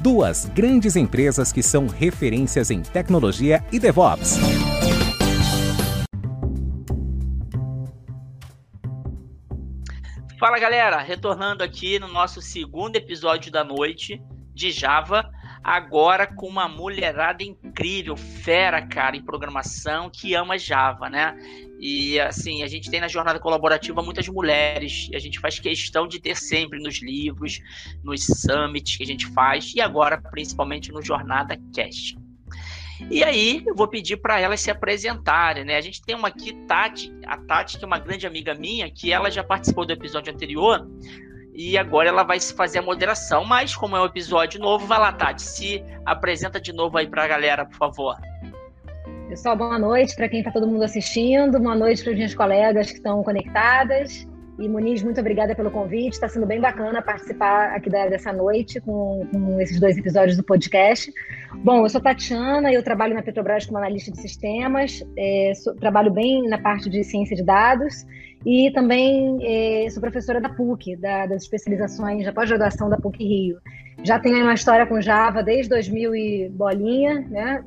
duas grandes empresas que são referências em tecnologia e DevOps. Fala galera, retornando aqui no nosso segundo episódio da noite de Java agora com uma mulherada incrível, fera, cara, em programação, que ama Java, né? E assim, a gente tem na jornada colaborativa muitas mulheres, e a gente faz questão de ter sempre nos livros, nos summits que a gente faz, e agora principalmente no Jornada Cast. E aí, eu vou pedir para elas se apresentarem, né? A gente tem uma aqui, Tati, a Tati, que é uma grande amiga minha, que ela já participou do episódio anterior, e agora ela vai fazer a moderação. Mas, como é um episódio novo, vai lá, Tati, se apresenta de novo aí para a galera, por favor. Pessoal, boa noite para quem está todo mundo assistindo, boa noite para as minhas colegas que estão conectadas. E Muniz, muito obrigada pelo convite. Está sendo bem bacana participar aqui dessa noite com, com, esses dois episódios do podcast. Bom, eu sou Tatiana, eu trabalho na Petrobras como analista de sistemas, é, sou, trabalho bem na parte de ciência de dados e também é, sou professora da PUC, da, das especializações da pós-graduação da PUC Rio. Já tenho uma história com Java desde 2000 e bolinha, né?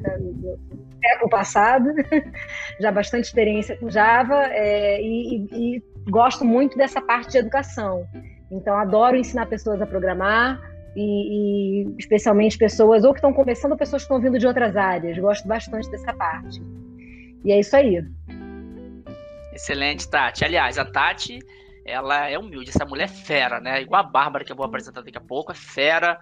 Século passado, já bastante experiência com Java é, e, e gosto muito dessa parte de educação. Então, adoro ensinar pessoas a programar, e, e, especialmente pessoas ou que estão começando ou pessoas que estão vindo de outras áreas. Gosto bastante dessa parte. E é isso aí. Excelente, Tati. Aliás, a Tati, ela é humilde, essa mulher é fera, né? Igual a Bárbara, que eu vou apresentar daqui a pouco, é fera,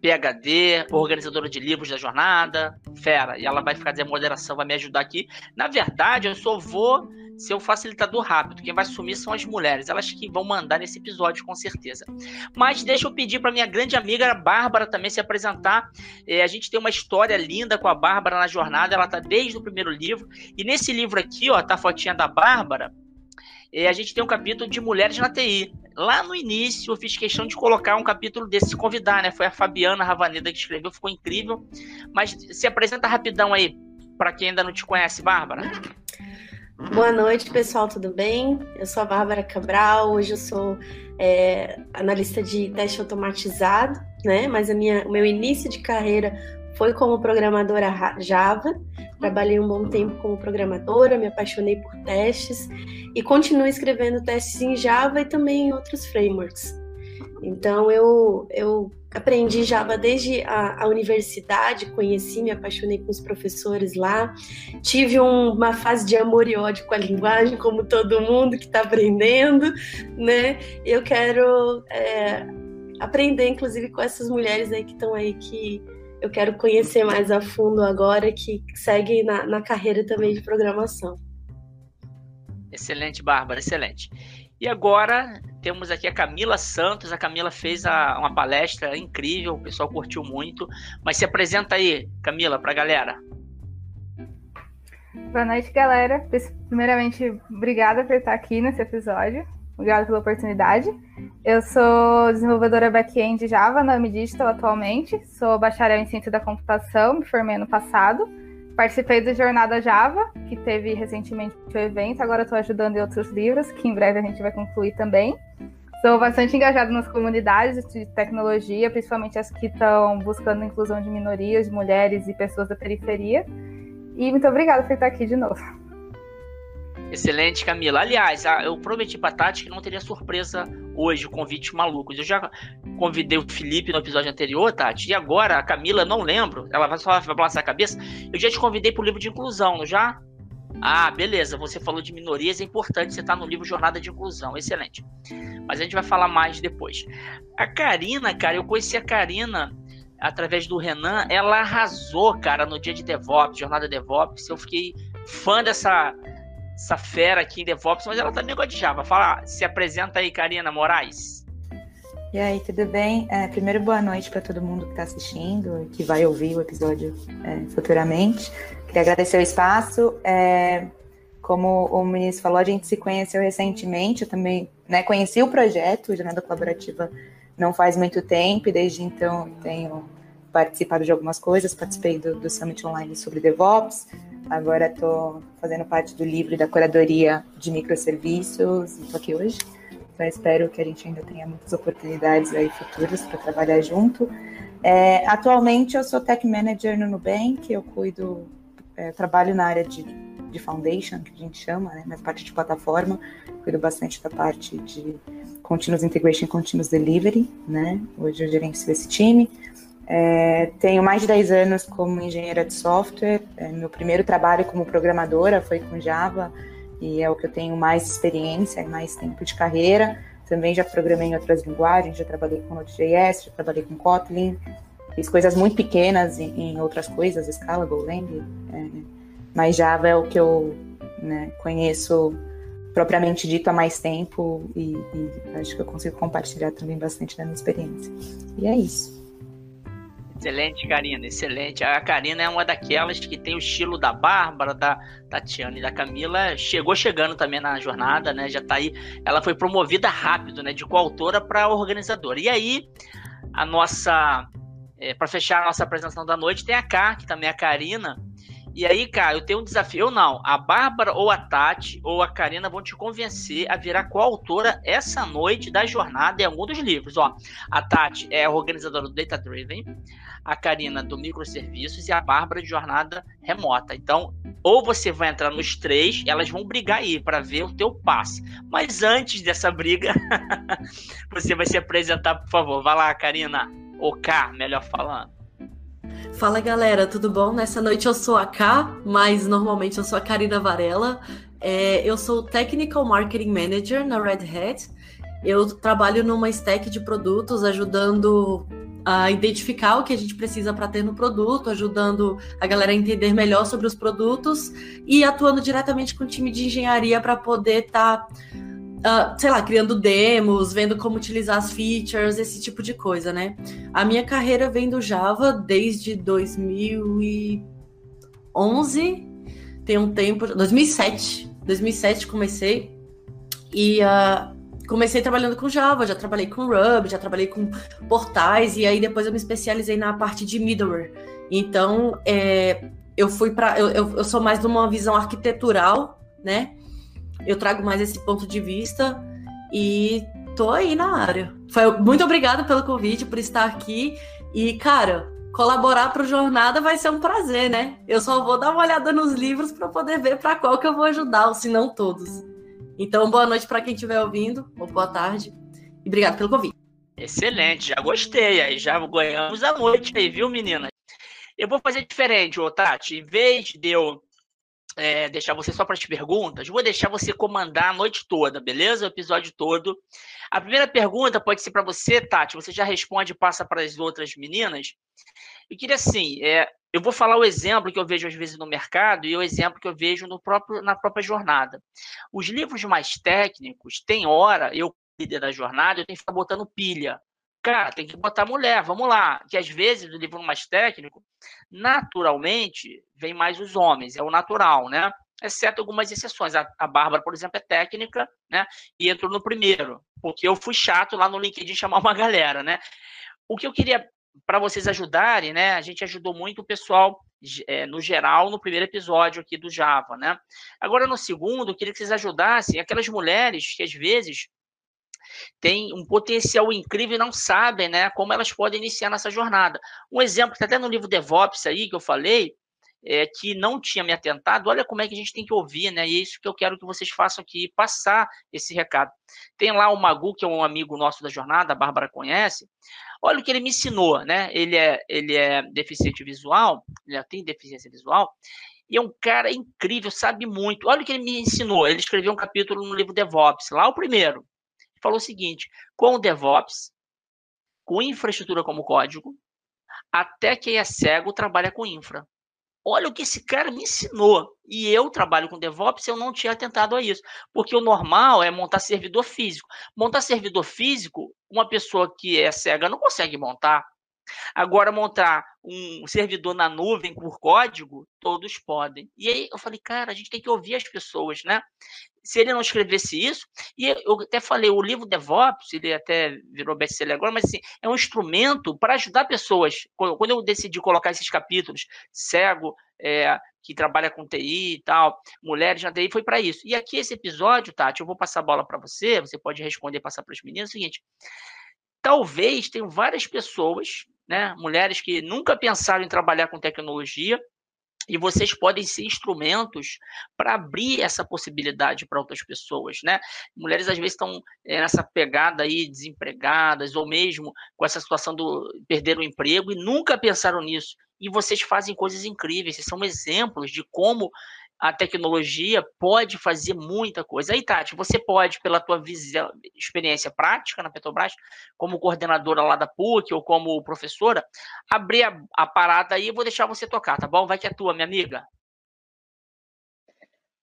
PHD, organizadora de livros da jornada, fera. E ela vai fazer a moderação, vai me ajudar aqui. Na verdade, eu só vou ser o facilitador rápido. Quem vai sumir são as mulheres, elas que vão mandar nesse episódio, com certeza. Mas deixa eu pedir para minha grande amiga Bárbara também se apresentar. É, a gente tem uma história linda com a Bárbara na jornada, ela tá desde o primeiro livro. E nesse livro aqui, ó, tá a fotinha da Bárbara. A gente tem um capítulo de mulheres na TI. Lá no início eu fiz questão de colocar um capítulo desse, convidar, né? Foi a Fabiana Ravaneda que escreveu, ficou incrível. Mas se apresenta rapidão aí, para quem ainda não te conhece, Bárbara. Boa noite, pessoal, tudo bem? Eu sou a Bárbara Cabral, hoje eu sou é, analista de teste automatizado, né? Mas a minha, o meu início de carreira foi como programadora Java. Trabalhei um bom tempo como programadora, me apaixonei por testes e continuo escrevendo testes em Java e também em outros frameworks. Então eu, eu aprendi Java desde a, a, universidade, conheci, me apaixonei com os professores lá. Tive um, uma fase de amor e ódio com a linguagem, como todo mundo que está aprendendo, né? Eu quero é, aprender, inclusive, com essas mulheres aí que estão aí que eu quero conhecer mais a fundo agora, que seguem na, na carreira também de programação. Excelente, Bárbara, excelente. E agora temos aqui a Camila Santos. A Camila fez a, uma palestra incrível, o pessoal curtiu muito. Mas se apresenta aí, Camila, para a galera. Boa noite, galera. Primeiramente, obrigada por estar aqui nesse episódio. Obrigada pela oportunidade. Eu sou desenvolvedora back-end Java na Digital atualmente. Sou bacharel em ciência da computação, me formei ano passado. Participei do Jornada Java, que teve recentemente o evento, agora estou ajudando em outros livros, que em breve a gente vai concluir também. Sou bastante engajada nas comunidades de tecnologia, principalmente as que estão buscando a inclusão de minorias, de mulheres e pessoas da periferia. E muito obrigada por estar aqui de novo. Excelente, Camila. Aliás, eu prometi para Tati que não teria surpresa hoje, o convite malucos. Eu já convidei o Felipe no episódio anterior, Tati, e agora a Camila, não lembro, ela vai só balançar a cabeça. Eu já te convidei para o livro de inclusão, não já? Ah, beleza, você falou de minorias, é importante você estar tá no livro Jornada de Inclusão, excelente. Mas a gente vai falar mais depois. A Karina, cara, eu conheci a Karina através do Renan, ela arrasou, cara, no dia de DevOps, jornada DevOps. Eu fiquei fã dessa essa fera aqui em DevOps, mas ela também gosta de Java. Fala, se apresenta aí, Karina Moraes. E aí, tudo bem? É, primeiro, boa noite para todo mundo que está assistindo, que vai ouvir o episódio é, futuramente. Queria agradecer o espaço. É, como o ministro falou, a gente se conheceu recentemente. Eu também né, conheci o projeto Jornada Colaborativa não faz muito tempo, e desde então tenho participado de algumas coisas, participei do, do Summit Online sobre DevOps, agora estou fazendo parte do livro da curadoria de microserviços e estou aqui hoje. Então espero que a gente ainda tenha muitas oportunidades aí futuras para trabalhar junto. É, atualmente eu sou Tech Manager no Nubank, eu cuido, é, trabalho na área de, de Foundation, que a gente chama, né, mas parte de plataforma, cuido bastante da parte de Continuous Integration Continuous Delivery, né? Hoje eu gerencio esse time. É, tenho mais de 10 anos como engenheira de software. É, meu primeiro trabalho como programadora foi com Java e é o que eu tenho mais experiência e mais tempo de carreira. Também já programei em outras linguagens, já trabalhei com Node.js, já trabalhei com Kotlin, fiz coisas muito pequenas em, em outras coisas, Scala, Golang, é, mas Java é o que eu né, conheço propriamente dito há mais tempo e, e, acho que eu consigo compartilhar também bastante da minha experiência. E é isso. Excelente, Karina, excelente. A Karina é uma daquelas que tem o estilo da Bárbara, da Tatiana e da Camila. Chegou chegando também na jornada, né? Já tá aí. Ela foi promovida rápido, né? De coautora para organizadora. E aí, a nossa. É, para fechar a nossa apresentação da noite, tem a K, que também é a Karina e aí, cara, eu tenho um desafio. Eu não. A Bárbara ou a Tati ou a Karina vão te convencer a virar coautora essa noite da jornada em algum dos livros. Ó, a Tati é a organizadora do Data Driven, a Karina do Microserviços e a Bárbara de Jornada Remota. Então, ou você vai entrar nos três, elas vão brigar aí para ver o teu passe. Mas antes dessa briga, você vai se apresentar, por favor. Vai lá, Karina. Ou K, melhor falando. Fala galera, tudo bom? Nessa noite eu sou a K, mas normalmente eu sou a Karina Varela. É, eu sou Technical Marketing Manager na Red Hat. Eu trabalho numa stack de produtos, ajudando a identificar o que a gente precisa para ter no produto, ajudando a galera a entender melhor sobre os produtos e atuando diretamente com o time de engenharia para poder estar tá uh, sei lá, criando demos, vendo como utilizar as features, esse tipo de coisa, né? A minha carreira vem do Java desde 2011, tem um tempo, 2007, 2007 comecei e uh, comecei trabalhando com Java, já trabalhei com Ruby, já trabalhei com portais e aí depois eu me especializei na parte de middleware. Então, é, eu fui para eu, eu, sou mais de uma visão arquitetural, né? Eu trago mais esse ponto de vista e tô aí na área. Foi, muito obrigada pelo convite, por estar aqui. E, cara, colaborar para o Jornada vai ser um prazer, né? Eu só vou dar uma olhada nos livros para poder ver para qual que eu vou ajudar, se não todos. Então, boa noite para quem estiver ouvindo, ou boa tarde. E obrigado pelo convite. Excelente, já gostei. Aí já ganhamos a noite aí, viu, meninas? Eu vou fazer diferente, ô Tati. Em vez de eu é, deixar você só para as perguntas, vou deixar você comandar a noite toda, beleza? O episódio todo. A primeira pergunta pode ser para você, Tati. Você já responde e passa para as outras meninas. Eu queria assim, é, eu vou falar o exemplo que eu vejo às vezes no mercado e o exemplo que eu vejo no próprio, na própria jornada. Os livros mais técnicos, tem hora, eu líder da jornada, eu tenho que ficar botando pilha. Cara, tem que botar mulher, vamos lá. Que às vezes, no livro mais técnico, naturalmente, vem mais os homens, é o natural, né? Exceto algumas exceções. A, a Bárbara, por exemplo, é técnica, né? E entrou no primeiro, porque eu fui chato lá no LinkedIn chamar uma galera, né? O que eu queria para vocês ajudarem, né? A gente ajudou muito o pessoal é, no geral no primeiro episódio aqui do Java, né? Agora no segundo, eu queria que vocês ajudassem aquelas mulheres que às vezes têm um potencial incrível e não sabem né, como elas podem iniciar nessa jornada. Um exemplo que está até no livro DevOps aí, que eu falei, é, que não tinha me atentado, olha como é que a gente tem que ouvir, né? E é isso que eu quero que vocês façam aqui, passar esse recado. Tem lá o Magu, que é um amigo nosso da jornada, a Bárbara conhece. Olha o que ele me ensinou, né? Ele é, ele é deficiente visual, ele tem deficiência visual, e é um cara incrível, sabe muito. Olha o que ele me ensinou. Ele escreveu um capítulo no livro DevOps, lá o primeiro falou o seguinte: com o DevOps, com infraestrutura como código, Até quem é cego trabalha com infra. Olha o que esse cara me ensinou. E eu trabalho com DevOps, eu não tinha atentado a isso. Porque o normal é montar servidor físico. Montar servidor físico, uma pessoa que é cega não consegue montar. Agora, montar um servidor na nuvem por código, todos podem. E aí eu falei, cara, a gente tem que ouvir as pessoas, né? Se ele não escrevesse isso, e eu até falei, o livro DevOps, ele até virou best-seller agora, mas assim, é um instrumento para ajudar pessoas. Quando eu decidi colocar esses capítulos, cego, é, que trabalha com TI e tal, mulheres na TI, foi para isso. E aqui esse episódio, Tati, eu vou passar a bola para você, você pode responder, passar para as meninas, é o seguinte, talvez tenham várias pessoas né? Mulheres que nunca pensaram em trabalhar com tecnologia e vocês podem ser instrumentos para abrir essa possibilidade para outras pessoas, né? Mulheres às vezes estão é, nessa pegada aí desempregadas ou mesmo com essa situação do perder o emprego e nunca pensaram nisso. E vocês fazem coisas incríveis, vocês são exemplos de como a tecnologia pode fazer muita coisa. Aí, Tati, você pode, pela tua visão, experiência prática na Petrobras, como coordenadora lá da PUC ou como professora, abrir a, a parada aí e vou deixar você tocar, tá bom? Vai que é tua, minha amiga.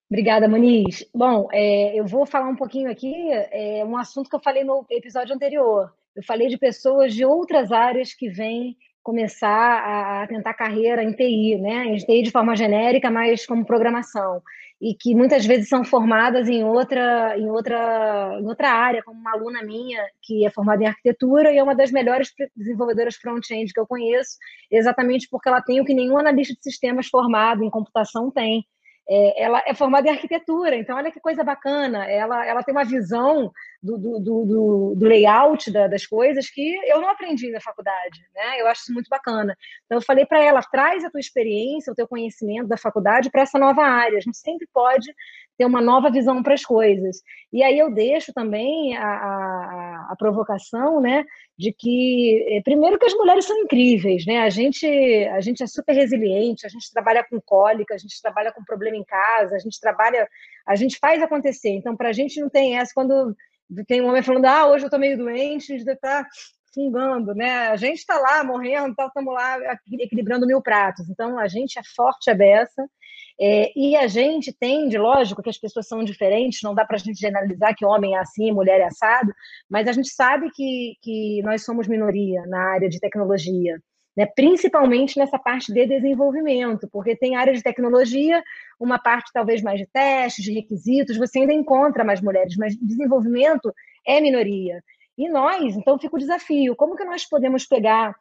Obrigada, Muniz. Bom, é, eu vou falar um pouquinho aqui, é, um assunto que eu falei no episódio anterior. Eu falei de pessoas de outras áreas que vêm começar a tentar carreira em TI, né? Em TI de forma genérica, mas como programação e que muitas vezes são formadas em outra em outra em outra área, como uma aluna minha que é formada em arquitetura e é uma das melhores desenvolvedoras front-end que eu conheço, exatamente porque ela tem o que nenhum analista de sistemas formado em computação tem, é, ela é formada em arquitetura, então olha que coisa bacana. Ela, ela tem uma visão do, do, do, do layout da, das coisas que eu não aprendi na faculdade, né? Eu acho isso muito bacana. Então eu falei para ela: traz a tua experiência, o teu conhecimento da faculdade para essa nova área. A gente sempre pode ter uma nova visão para as coisas. E aí eu deixo também a, a, a, provocação, né, de que eh, primeiro que as mulheres são incríveis, né? A gente a gente é super resiliente, a gente trabalha com cólica, a gente trabalha com problema em casa, a gente trabalha, a gente faz acontecer. Então para a gente não tem essa quando tem um homem falando, ah, hoje eu estou meio doente, gente estar fungando, né? A gente está lá morrendo, estamos então lá equilibrando mil pratos. Então a gente é forte a beça é, e a gente tende, lógico que as pessoas são diferentes, não dá para a gente generalizar que homem é assim, mulher é assado, mas a gente sabe que, que nós somos minoria na área de tecnologia, né? principalmente nessa parte de desenvolvimento, porque tem área de tecnologia, uma parte talvez mais de testes, de requisitos, você ainda encontra mais mulheres, mas desenvolvimento é minoria. E nós, então fica o desafio, como que nós podemos pegar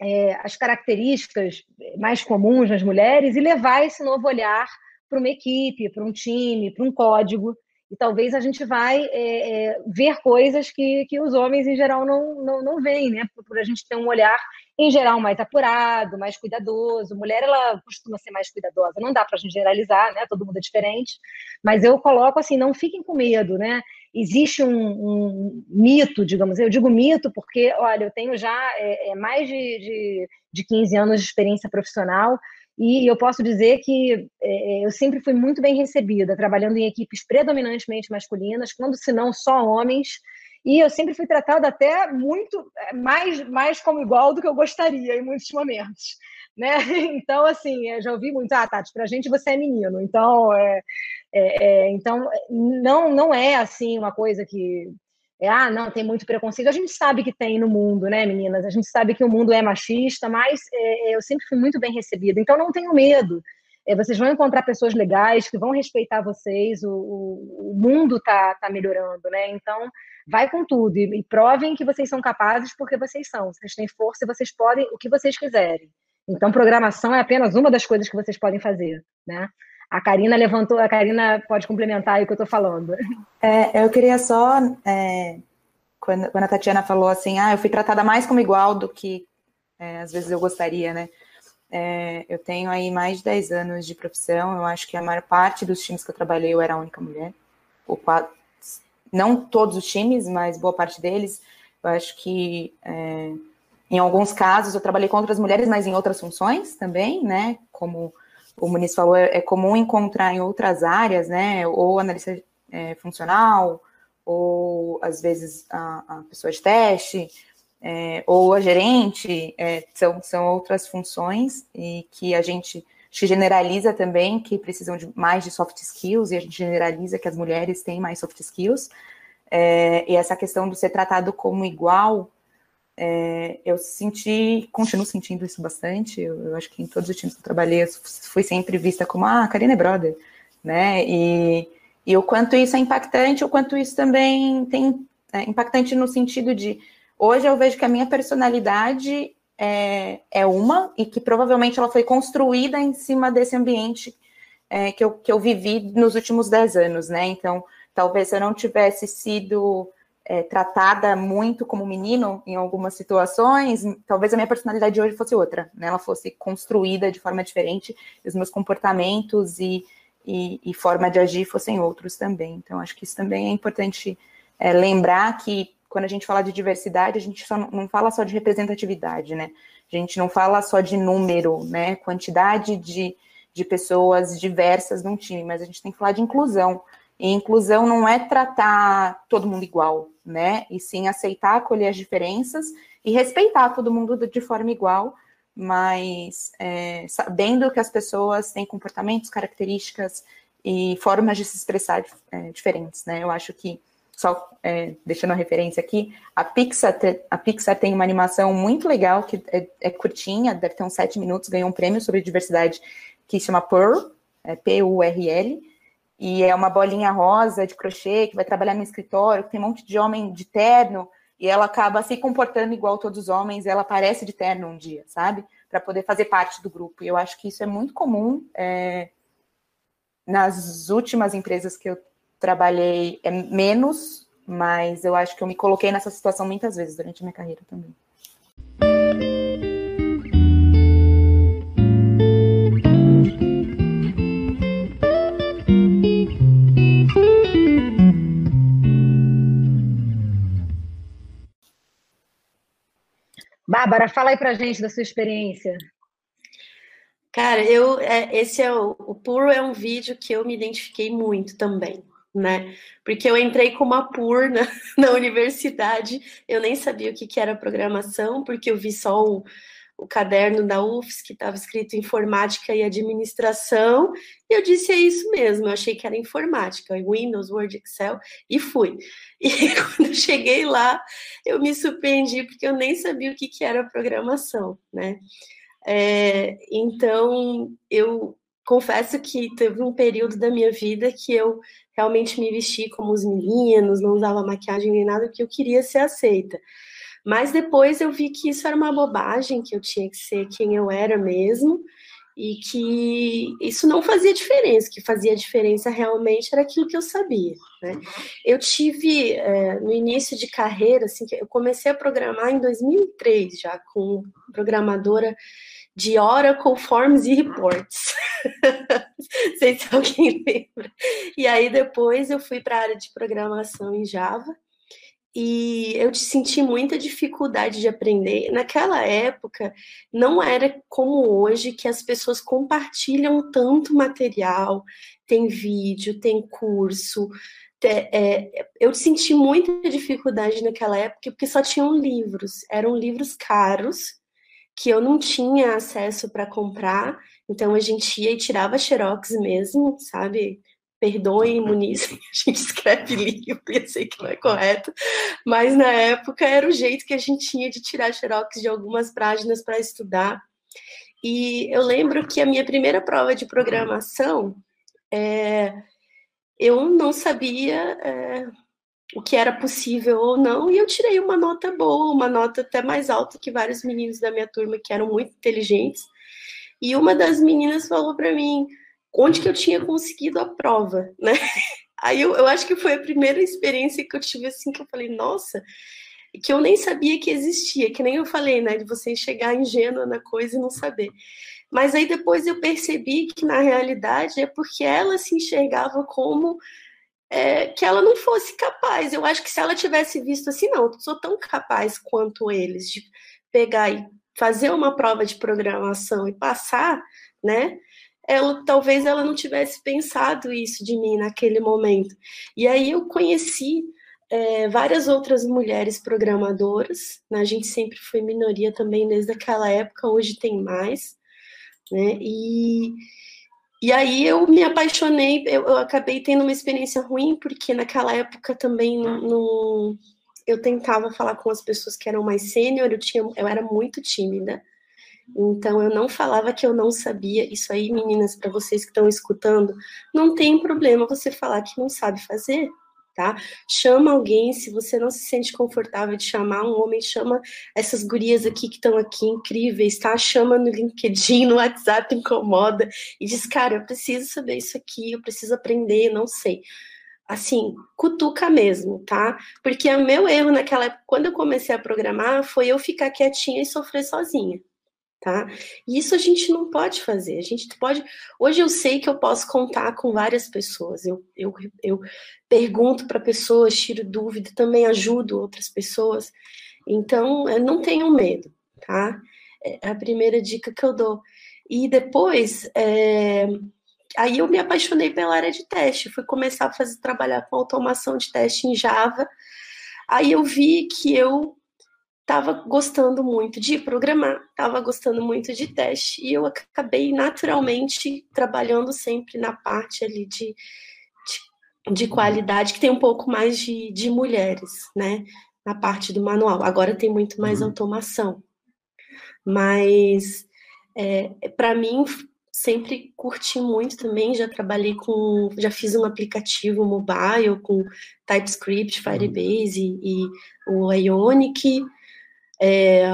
é, as características mais comuns nas mulheres e levar esse novo olhar para uma equipe, para um time, para um código. E talvez a gente vai é, é, ver coisas que, que os homens, em geral, não, não, não veem, né? Por, por a gente ter um olhar, em geral, mais apurado, mais cuidadoso. Mulher, ela costuma ser mais cuidadosa. Não dá para a gente generalizar, né? Todo mundo é diferente. Mas eu coloco assim, não fiquem com medo, né? existe um, um, mito, digamos, eu digo mito porque, olha, eu tenho já é, é, mais de, de, de 15 anos de experiência profissional e eu posso dizer que é, eu sempre fui muito bem recebida, trabalhando em equipes predominantemente masculinas, quando se não só homens, e eu sempre fui tratada até muito é, mais, mais como igual do que eu gostaria em muitos momentos. Né? Então, assim, eu já ouvi muito, ah, Tati, pra gente você é menino, então é, é, é, então, não, não é assim uma coisa que é, ah, não, tem muito preconceito. A gente sabe que tem no mundo, né, meninas? A gente sabe que o mundo é machista, mas é, eu sempre fui muito bem recebida. Então, não tenho medo. É, vocês vão encontrar pessoas legais que vão respeitar vocês. O, o, o mundo está tá melhorando, né? Então, vai com tudo e, e provem que vocês são capazes porque vocês são. Vocês têm força e vocês podem o que vocês quiserem. Então, programação é apenas uma das coisas que vocês podem fazer, né? A Karina levantou, a Karina pode complementar aí o que eu estou falando. É, eu queria só, é, quando, quando, a Tatiana falou assim, ah, eu fui tratada mais como igual do que é, às vezes eu gostaria, né? É, eu tenho aí mais de 10 anos de profissão, eu acho que a maior parte dos times que eu trabalhei eu era a única mulher, ou não todos os times, mas boa parte deles. Eu acho que é, em alguns casos eu trabalhei com outras mulheres, mas em outras funções também, né? Como o Muniz falou, é, é, comum encontrar em outras áreas, né? Ou analista é, funcional, ou às vezes a, a, pessoa de teste. É, ou a gerente, é, são, são outras funções e que a gente generaliza também que precisam de mais de soft skills e a gente generaliza que as mulheres têm mais soft skills. É, e essa questão do ser tratado como igual, é, eu senti, continuo sentindo isso bastante. Eu, eu, acho que em todos os times que eu trabalhei, eu fui sempre vista como, ah, a Karina é brother, né? E, e o quanto isso é impactante, o quanto isso também tem é, impactante no sentido de hoje eu vejo que a minha personalidade é, é uma e que provavelmente ela foi construída em cima desse ambiente é, que, eu, que eu vivi nos últimos dez anos, né? Então, talvez eu não tivesse sido é, tratada muito como menino em algumas situações, talvez a minha personalidade de hoje fosse outra, né? Ela fosse construída de forma diferente, os meus comportamentos e, e, e forma de agir fossem outros também. Então, acho que isso também é importante é, lembrar que quando a gente fala de diversidade, a gente só não, fala só de representatividade, né? A gente não fala só de número, né? Quantidade de, de pessoas diversas num time, mas a gente tem que falar de inclusão. E inclusão não é tratar todo mundo igual, né? E sim aceitar, acolher as diferenças e respeitar todo mundo de forma igual, mas é, sabendo que as pessoas têm comportamentos, características e formas de se expressar é, diferentes, né? Eu acho que só é, deixando a referência aqui, a Pixar, a Pixar tem uma animação muito legal, que é, é, curtinha, deve ter uns sete minutos, ganhou um prêmio sobre diversidade que se chama Pearl, é P-U-R-L, e é uma bolinha rosa de crochê que vai trabalhar no escritório, que tem um monte de homem de terno, e ela acaba se comportando igual todos os homens, ela aparece de terno um dia, sabe? Para poder fazer parte do grupo. E eu acho que isso é muito comum é, nas últimas empresas que eu trabalhei é menos, mas eu acho que eu me coloquei nessa situação muitas vezes durante a minha carreira também. Bárbara, fala aí pra gente da sua experiência. Cara, eu é, esse é o, o puro é um vídeo que eu me identifiquei muito também né? Porque eu entrei com uma PUR na, na universidade, eu nem sabia o que, que era programação, porque eu vi só o, o caderno da UFS que estava escrito informática e administração, e eu disse é isso mesmo, eu achei que era informática, Windows, Word, Excel, e fui. E quando eu cheguei lá, eu me surpreendi porque eu nem sabia o que, que era programação, né? É, então, eu confesso que teve um período da minha vida que eu realmente me vesti como os meninos, não usava maquiagem nem nada, porque eu queria ser aceita. Mas depois eu vi que isso era uma bobagem, que eu tinha que ser quem eu era mesmo, e que isso não fazia diferença, que fazia diferença realmente era aquilo que eu sabia. Né? Eu tive, é, no início de carreira, assim, eu comecei a programar em 2003 já, com programadora de Oracle Forms e Reports. Não sei se alguém lembra. E aí depois eu fui para a área de programação em Java e eu senti muita dificuldade de aprender. Naquela época, não era como hoje que as pessoas compartilham tanto material, tem vídeo, tem curso. É, eu senti muita dificuldade naquela época porque só tinham livros, eram livros caros que eu não tinha acesso para comprar, então a gente ia e tirava xerox mesmo, sabe? Perdoem, Muniz, a gente escreve livro, eu sei que não é correto, mas na época era o jeito que a gente tinha de tirar xerox de algumas páginas para estudar. E eu lembro que a minha primeira prova de programação, é, eu não sabia é, o que era possível ou não, e eu tirei uma nota boa, uma nota até mais alta que vários meninos da minha turma que eram muito inteligentes. E uma das meninas falou para mim onde que eu tinha conseguido a prova, né? Aí eu, eu acho que foi a primeira experiência que eu tive assim que eu falei, nossa, que eu nem sabia que existia, que nem eu falei, né, de você chegar ingênua na coisa e não saber. Mas aí depois eu percebi que na realidade é porque ela se enxergava como é, que ela não fosse capaz. Eu acho que se ela tivesse visto assim, não, sou tão capaz quanto eles de pegar e fazer uma prova de programação e passar, né? Ela, talvez ela não tivesse pensado isso de mim naquele momento. E aí eu conheci é, várias outras mulheres programadoras, né? a gente sempre foi minoria também desde aquela época, hoje tem mais, né? E, e aí eu me apaixonei, eu, eu acabei tendo uma experiência ruim, porque naquela época também não, não, eu tentava falar com as pessoas que eram mais sênior, eu, tinha, eu era muito tímida, então eu não falava que eu não sabia. Isso aí, meninas, para vocês que estão escutando, não tem problema você falar que não sabe fazer, tá? Chama alguém, se você não se sente confortável de chamar um homem, chama essas gurias aqui que estão aqui incríveis, tá? Chama no LinkedIn, no WhatsApp, incomoda e diz, cara, eu preciso saber isso aqui, eu preciso aprender, não sei. Assim, cutuca mesmo, tá? Porque o meu erro naquela época, quando eu comecei a programar, foi eu ficar quietinha e sofrer sozinha tá? E isso a gente não pode fazer. A gente pode. Hoje eu sei que eu posso contar com várias pessoas. Eu, eu, eu pergunto para pessoas, tiro dúvida, também ajudo outras pessoas. Então, não tenham medo, tá? É a primeira dica que eu dou. E depois, é... aí eu me apaixonei pela área de teste. Fui começar a fazer trabalhar com automação de teste em Java. Aí eu vi que eu estava gostando muito de programar, estava gostando muito de teste, e eu acabei naturalmente trabalhando sempre na parte ali de, de, de qualidade, que tem um pouco mais de, de mulheres, né? Na parte do manual. Agora tem muito mais uhum. automação. Mas, é, para mim, sempre curti muito também, já trabalhei com, já fiz um aplicativo mobile com TypeScript, Firebase e, e o Ionic, é,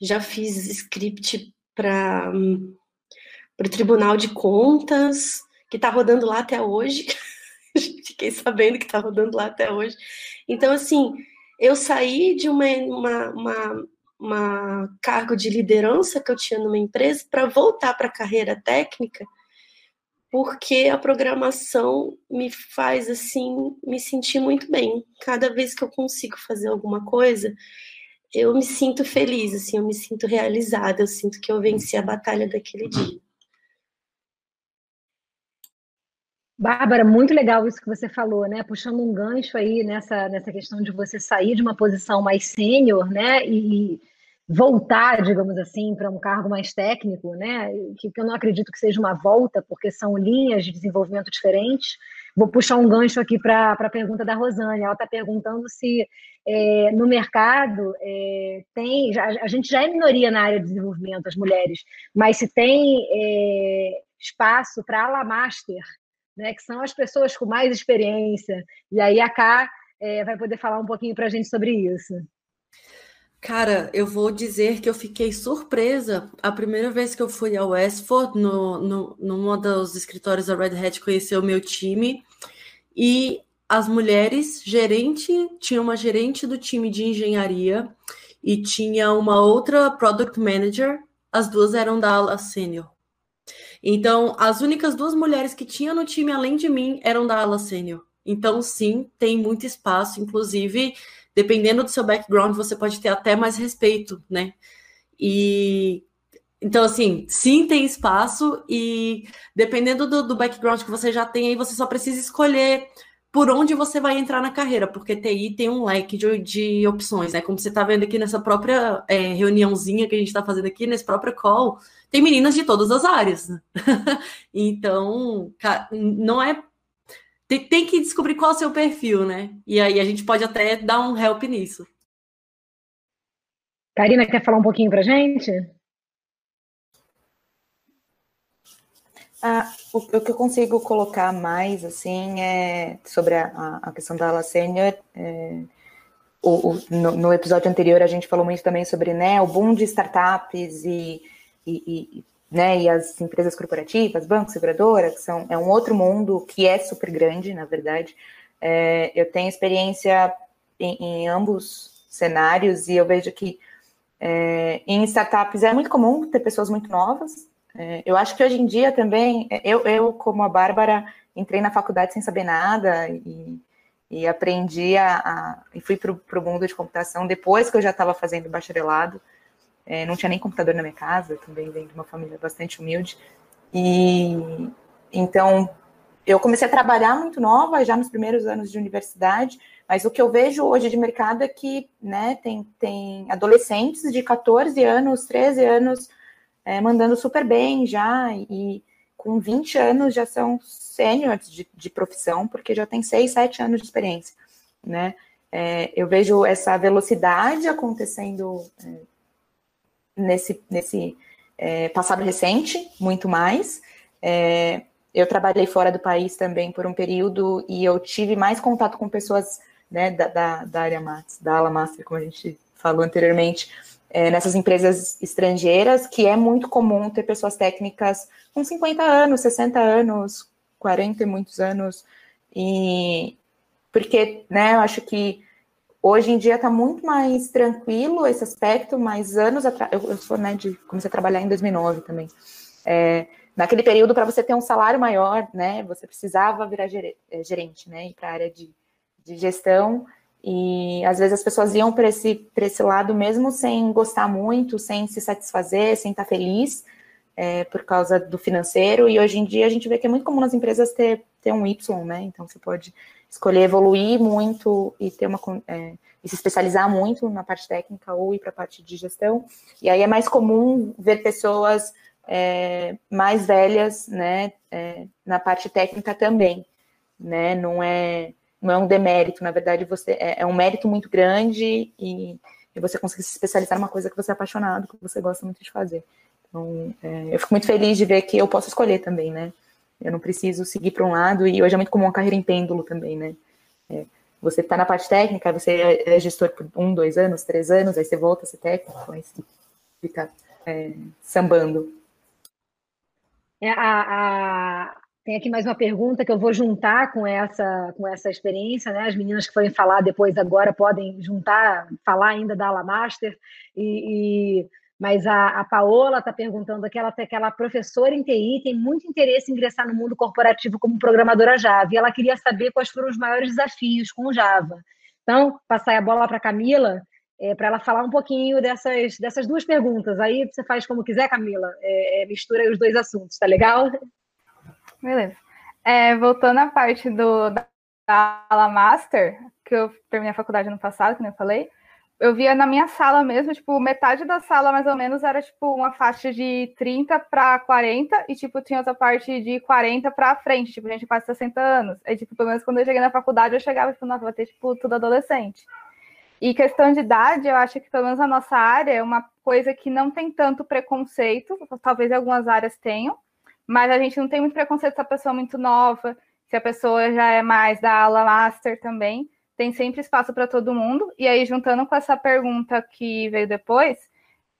já fiz script para o Tribunal de Contas, que está rodando lá até hoje. Fiquei sabendo que está rodando lá até hoje. Então, assim, eu saí de uma, uma, uma, uma cargo de liderança que eu tinha numa empresa para voltar para a carreira técnica, porque a programação me faz assim me sentir muito bem. Cada vez que eu consigo fazer alguma coisa, eu me sinto feliz, assim, eu me sinto realizada, eu sinto que eu venci a batalha daquele dia. Bárbara, muito legal isso que você falou, né? Puxando um gancho aí nessa, nessa questão de você sair de uma posição mais sênior, né? E voltar, digamos assim, para um cargo mais técnico, né? Que, que eu não acredito que seja uma volta, porque são linhas de desenvolvimento diferentes Vou puxar um gancho aqui para a pergunta da Rosane. Ela está perguntando se é, no mercado é, tem. A gente já é minoria na área de desenvolvimento, as mulheres, mas se tem é, espaço para ala master, né, que são as pessoas com mais experiência. E aí a Ká é, vai poder falar um pouquinho para a gente sobre isso. Cara, eu vou dizer que eu fiquei surpresa a primeira vez que eu fui ao Westford, no, no, numa dos escritórios da Red Hat, conhecer o meu time. E as mulheres, gerente, tinha uma gerente do time de engenharia e tinha uma outra product manager, as duas eram da ala sênior. Então, as únicas duas mulheres que tinha no time, além de mim, eram da ala sênior. Então, sim, tem muito espaço, inclusive, dependendo do seu background, você pode ter até mais respeito, né? E então, assim, sim, tem espaço, e dependendo do, do, background que você já tem, aí você só precisa escolher por onde você vai entrar na carreira, porque TI tem um leque de, de opções, né? Como você está vendo aqui nessa própria é, reuniãozinha que a gente está fazendo aqui, nesse próprio call, tem meninas de todas as áreas. Né? então, não é. Tem, tem que descobrir qual é o seu perfil, né? E aí a gente pode até dar um help nisso. Karina, quer falar um pouquinho para gente? Ah, o, o, que eu consigo colocar mais, assim, é sobre a, a questão da ala sênior. É, o, o, no, no, episódio anterior a gente falou muito também sobre né, o boom de startups e, e, e, né, e as empresas corporativas, bancos, seguradoras, que são, é um outro mundo que é super grande, na verdade. É, eu tenho experiência em, em, ambos cenários e eu vejo que é, em startups é muito comum ter pessoas muito novas, é, eu acho que hoje em dia também, é, eu, eu como a Bárbara, entrei na faculdade sem saber nada e, e aprendi a, a e fui para o mundo de computação depois que eu já estava fazendo bacharelado. É, não tinha nem computador na minha casa, também venho de uma família bastante humilde. E então eu comecei a trabalhar muito nova, já nos primeiros anos de universidade, Mas o que eu vejo hoje de mercado é que né, tem, tem adolescentes de 14 anos, 13 anos, é, mandando super bem já, e com 20 anos já são sêniores de, de, profissão, porque já tem 6, 7 anos de experiência. Né? É, eu vejo essa velocidade acontecendo é, nesse, nesse é, passado recente, muito mais. É, eu trabalhei fora do país também por um período e eu tive mais contato com pessoas né, da, da, da área Max, da ala Master, como a gente falou anteriormente, é, nessas empresas estrangeiras, que é muito comum ter pessoas técnicas com 50 anos, 60 anos, 40 e muitos anos, e porque, né, eu acho que hoje em dia está muito mais tranquilo esse aspecto, mas anos atrás, eu, eu sou, né, de, comecei a trabalhar em 2009 também, é, naquele período, para você ter um salário maior, né, você precisava virar é, gerente, né, ir para a área de, de gestão, e às vezes as pessoas iam para esse, esse lado mesmo sem gostar muito, sem se satisfazer, sem estar tá feliz é, por causa do financeiro. E hoje em dia a gente vê que é muito comum nas empresas ter, ter um Y, né? Então você pode escolher evoluir muito e ter uma é, e se especializar muito na parte técnica ou ir para a parte de gestão. E aí é mais comum ver pessoas é, mais velhas, né, é, na parte técnica também, né? Não é não é um demérito, na verdade você é, é um mérito muito grande e, e, você conseguir se especializar numa coisa que você é apaixonado, que você gosta muito de fazer. Então, é, eu fico muito feliz de ver que eu posso escolher também, né? Eu não preciso seguir para um lado e hoje é muito comum uma carreira em pêndulo também, né? É, você está na parte técnica, você é, é gestor por um, dois anos, três anos, aí você volta a ser técnico, aí você fica é, sambando. É, a, a, tem aqui mais uma pergunta que eu vou juntar com essa, com essa experiência, né? As meninas que forem falar depois agora podem juntar, falar ainda da Ala Master. E, e mas a, a Paola está perguntando aqui, ela, que ela professora em TI, tem muito interesse em ingressar no mundo corporativo como programadora Java. E ela queria saber quais foram os maiores desafios com o Java. Então, passar a bola para a Camila, é, para ela falar um pouquinho dessas, dessas duas perguntas. Aí você faz como quiser, Camila. É, é, mistura os dois assuntos, tá legal? Beleza. É, voltando à parte do, da aula master, que eu terminei a faculdade ano passado, como eu falei, eu via na minha sala mesmo, tipo, metade da sala mais ou menos era tipo uma faixa de 30 para 40 e tipo tinha outra parte de 40 para frente, tipo, gente quase 60 anos. Aí tipo, pelo menos quando eu cheguei na faculdade, eu chegava tipo, nossa, vai ter tipo tudo adolescente. E questão de idade, eu acho que pelo menos a nossa área é uma coisa que não tem tanto preconceito, talvez algumas áreas tenham, mas a gente não tem muito preconceito se a pessoa é muito nova, se a pessoa já é mais da aula master também, tem sempre espaço para todo mundo. E aí, juntando com essa pergunta que veio depois,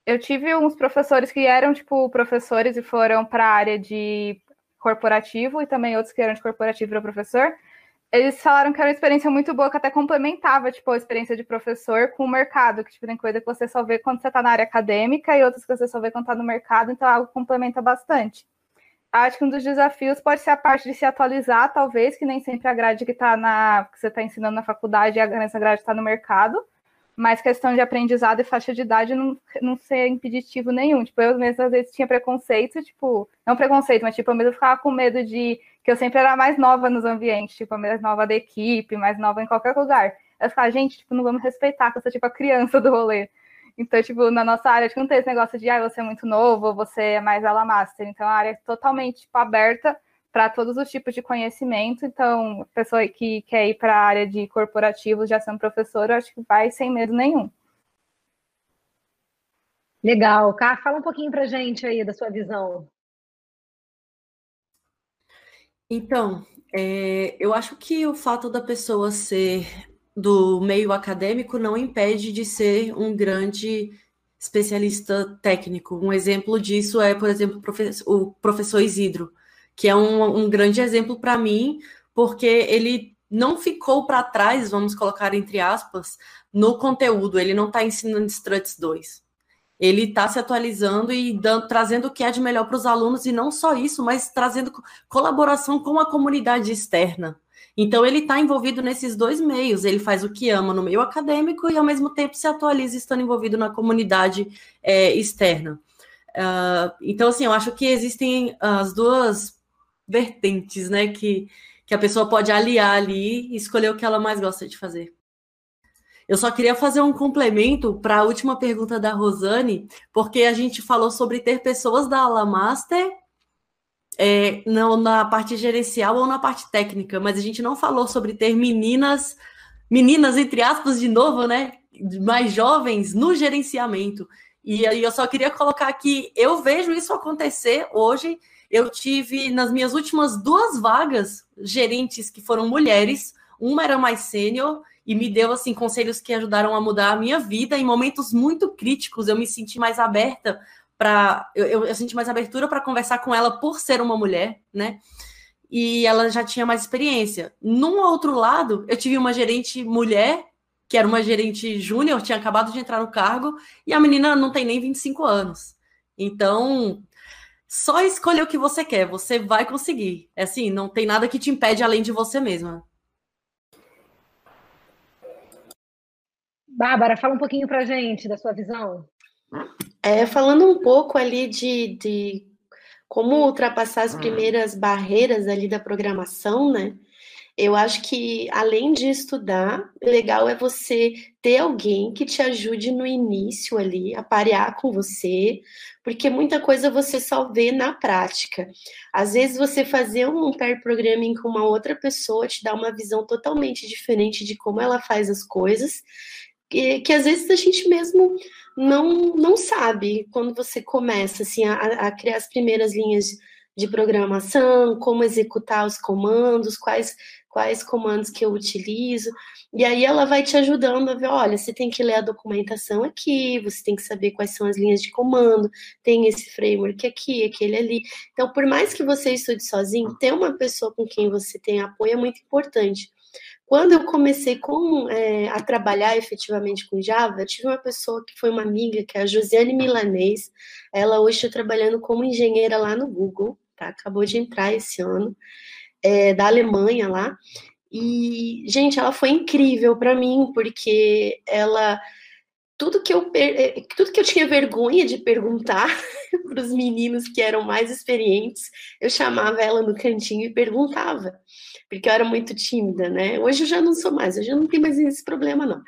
eu tive uns professores que eram, tipo, professores e foram para a área de corporativo, e também outros que eram de corporativo para professor. Eles falaram que era uma experiência muito boa, que até complementava, tipo, a experiência de professor com o mercado, que, tipo, tem coisa que você só vê quando você está na área acadêmica e outras que você só vê quando está no mercado, então é algo complementa bastante acho que um dos desafios pode ser a parte de se atualizar, talvez, que nem sempre a grade que tá na que você está ensinando na faculdade, essa grade está no mercado, mas questão de aprendizado e faixa de idade não, não ser impeditivo nenhum. Tipo, eu mesmo às vezes tinha preconceito, tipo, não preconceito, mas tipo, eu mesmo ficava com medo de que eu sempre era mais nova nos ambientes, tipo, a mais nova da equipe, mais nova em qualquer lugar. Eu ficava, gente, tipo, não vamos respeitar, que eu sou tipo a criança do rolê. Então, tipo, na nossa área, tipo, não tem esse negócio de, ah, você é muito novo, você é mais ala master. Então, a área é totalmente tipo, aberta para todos os tipos de conhecimento. Então, a pessoa que quer ir para a área de corporativo, já sendo professor, eu acho que vai sem medo nenhum. Legal. Cá, fala um pouquinho para gente aí da sua visão. Então, é, eu acho que o fato da pessoa ser do meio acadêmico não impede de ser um grande especialista técnico. Um exemplo disso é, por exemplo, o professor Isidro, que é um, um grande exemplo para mim, porque ele não ficou para trás, vamos colocar entre aspas, no conteúdo, ele não está ensinando Struts 2. Ele está se atualizando e dando, trazendo o que é de melhor para os alunos, e não só isso, mas trazendo colaboração com a comunidade externa. Então, ele está envolvido nesses dois meios. Ele faz o que ama no meio acadêmico e, ao mesmo tempo, se atualiza estando envolvido na comunidade é, externa. Uh, então, assim, eu acho que existem as duas vertentes, né, que, que a pessoa pode aliar ali e escolher o que ela mais gosta de fazer. Eu só queria fazer um complemento para a última pergunta da Rosane, porque a gente falou sobre ter pessoas da ala master é, não na parte gerencial ou na parte técnica, mas a gente não falou sobre ter meninas, meninas, entre aspas, de novo, né? Mais jovens no gerenciamento. E aí eu só queria colocar que eu vejo isso acontecer hoje. Eu tive nas minhas últimas duas vagas gerentes que foram mulheres, uma era mais sênior e me deu assim conselhos que ajudaram a mudar a minha vida em momentos muito críticos. Eu me senti mais aberta para eu, eu, eu, senti mais abertura para conversar com ela por ser uma mulher, né? E ela já tinha mais experiência. Num outro lado, eu tive uma gerente mulher, que era uma gerente júnior, tinha acabado de entrar no cargo, e a menina não tem nem 25 anos. Então, só escolher o que você quer, você vai conseguir. É assim, não tem nada que te impede além de você mesma. Bárbara, fala um pouquinho pra gente da sua visão. É, falando um pouco ali de, de como ultrapassar as primeiras barreiras ali da programação, né? Eu acho que além de estudar, legal é você ter alguém que te ajude no início ali, a parear com você, porque muita coisa você só vê na prática. Às vezes você fazer um pair programming com uma outra pessoa te dá uma visão totalmente diferente de como ela faz as coisas, que, que às vezes a gente mesmo não, não sabe quando você começa assim, a, a criar as primeiras linhas de programação, como executar os comandos, quais quais comandos que eu utilizo, e aí ela vai te ajudando a ver, olha, você tem que ler a documentação aqui, você tem que saber quais são as linhas de comando, tem esse framework aqui, aquele ali. Então, por mais que você estude sozinho, ter uma pessoa com quem você tem apoio é muito importante. Quando eu comecei com, é, a trabalhar efetivamente com Java, tive uma pessoa que foi uma amiga, que é a Josiane Milanês. Ela hoje está trabalhando como engenheira lá no Google, tá? Acabou de entrar esse ano, é, da Alemanha lá. E, gente, ela foi incrível para mim, porque ela tudo que eu é, tudo que eu tinha vergonha de perguntar para os meninos que eram mais experientes, eu chamava ela no cantinho e perguntava porque eu era muito tímida, né? Hoje eu já não sou mais, eu não tenho mais esse problema, não.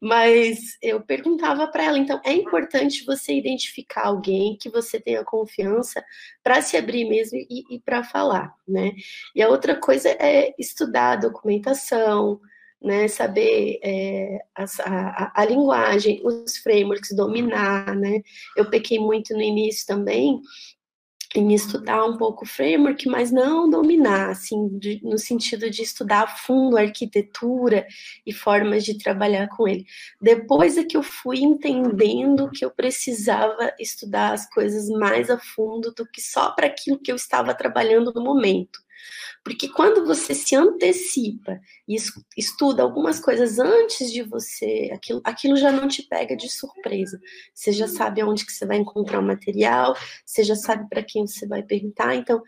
Mas eu perguntava para ela, então é importante você identificar alguém que você tenha confiança para se abrir mesmo e, e para falar, né? E a outra coisa é estudar a documentação, né, saber é, a, a, a, linguagem, os frameworks, dominar, né? Eu pequei muito no início também em estudar um pouco o framework, mas não dominar, assim, de, no sentido de estudar a fundo a arquitetura e formas de trabalhar com ele. Depois é que eu fui entendendo que eu precisava estudar as coisas mais a fundo do que só para aquilo que eu estava trabalhando no momento. Porque quando você se antecipa e estuda algumas coisas antes de você, aquilo, aquilo já não te pega de surpresa. Você já sabe aonde que você vai encontrar o material, você já sabe para quem você vai perguntar. Então,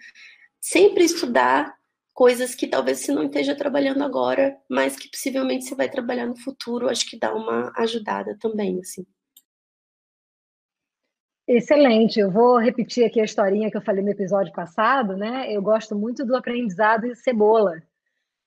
sempre estudar coisas que talvez você não esteja trabalhando agora, mas que possivelmente você vai trabalhar no futuro, acho que dá uma ajudada também, assim. Excelente. Eu vou repetir aqui a historinha que eu falei no episódio passado, né? Eu gosto muito do aprendizado em cebola,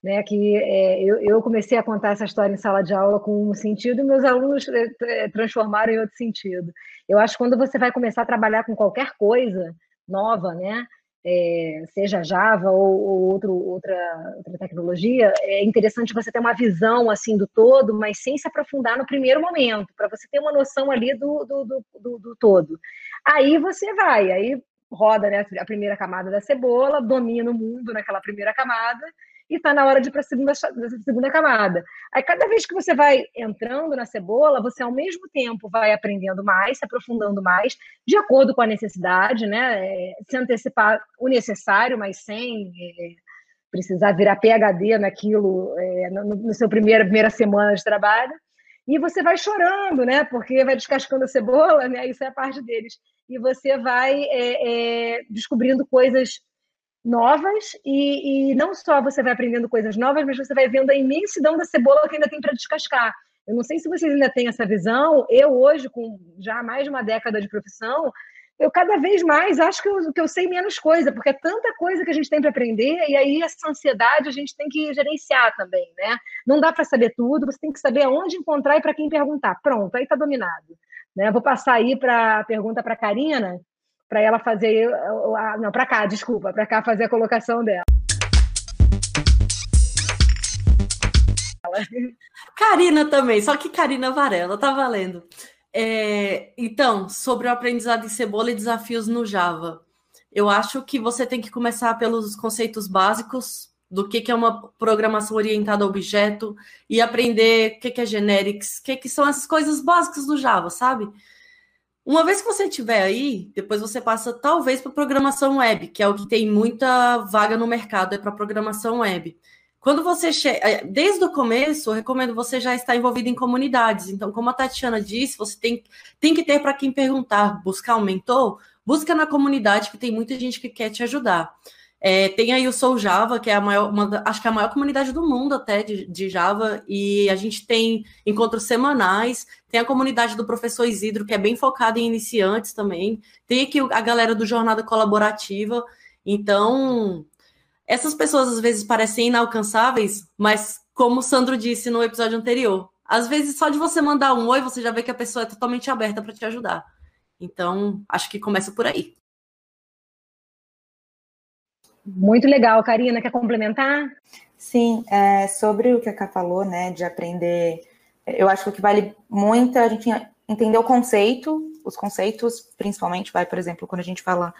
né? Que é, eu, eu, comecei a contar essa história em sala de aula com um sentido e meus alunos é, transformaram em outro sentido. Eu acho que quando você vai começar a trabalhar com qualquer coisa nova, né? É, seja Java ou, ou outro, outra, outra tecnologia, é interessante você ter uma visão assim do todo, mas sem se aprofundar no primeiro momento, para você ter uma noção ali do, do, do, do, do todo. Aí você vai, aí roda né, a primeira camada da cebola, domina o mundo naquela primeira camada, e está na hora de ir para a segunda, segunda camada. Aí, cada vez que você vai entrando na cebola, você ao mesmo tempo vai aprendendo mais, se aprofundando mais, de acordo com a necessidade, né? É, se antecipar o necessário, mas sem é, precisar virar PHD naquilo é, no, no seu primeira, primeira semana de trabalho. E você vai chorando, né? Porque vai descascando a cebola, né? Isso é a parte deles. E você vai é, é, descobrindo coisas novas e, e, não só você vai aprendendo coisas novas, mas você vai vendo a imensidão da cebola que ainda tem para descascar. Eu não sei se vocês ainda têm essa visão. Eu hoje, com já mais de uma década de profissão, eu cada vez mais acho que eu, que eu sei menos coisa, porque é tanta coisa que a gente tem para aprender, e aí essa ansiedade a gente tem que gerenciar também, né? Não dá para saber tudo, você tem que saber aonde encontrar e para quem perguntar. Pronto, aí está dominado. Né? Vou passar aí para a pergunta para a Karina, para ela fazer. Não, para cá, desculpa, para cá fazer a colocação dela. Karina também, só que Karina Varela, tá valendo. É, então, sobre o aprendizado em cebola e desafios no Java. Eu acho que você tem que começar pelos conceitos básicos do que, que é uma programação orientada a objeto e aprender o que, que é generics, o que, que são as coisas básicas do Java, sabe? Uma vez que você tiver aí, depois você passa talvez para programação web, que é o que tem muita vaga no mercado, é para programação web. Quando você chega, é, desde o começo, eu recomendo você já estar envolvido em comunidades. Então, como a Tatiana disse, você tem, tem que ter para quem perguntar, buscar um mentor, busca na comunidade que tem muita gente que quer te ajudar. É, tem aí o Soul Java, que é a maior, uma, acho que é a maior comunidade do mundo até de, de, Java, e a gente tem encontros semanais, tem a comunidade do professor Isidro, que é bem focada em iniciantes também, tem aqui a galera do Jornada Colaborativa, então essas pessoas às vezes parecem inalcançáveis, mas como o Sandro disse no episódio anterior, às vezes só de você mandar um oi, você já vê que a pessoa é totalmente aberta para te ajudar. Então, acho que começa por aí. Muito legal, Karina, quer complementar? Sim, é, sobre o que a Ká falou, né, de aprender, eu acho que o que vale muito é a gente entender o conceito, os conceitos, principalmente, vai, por exemplo, quando a gente fala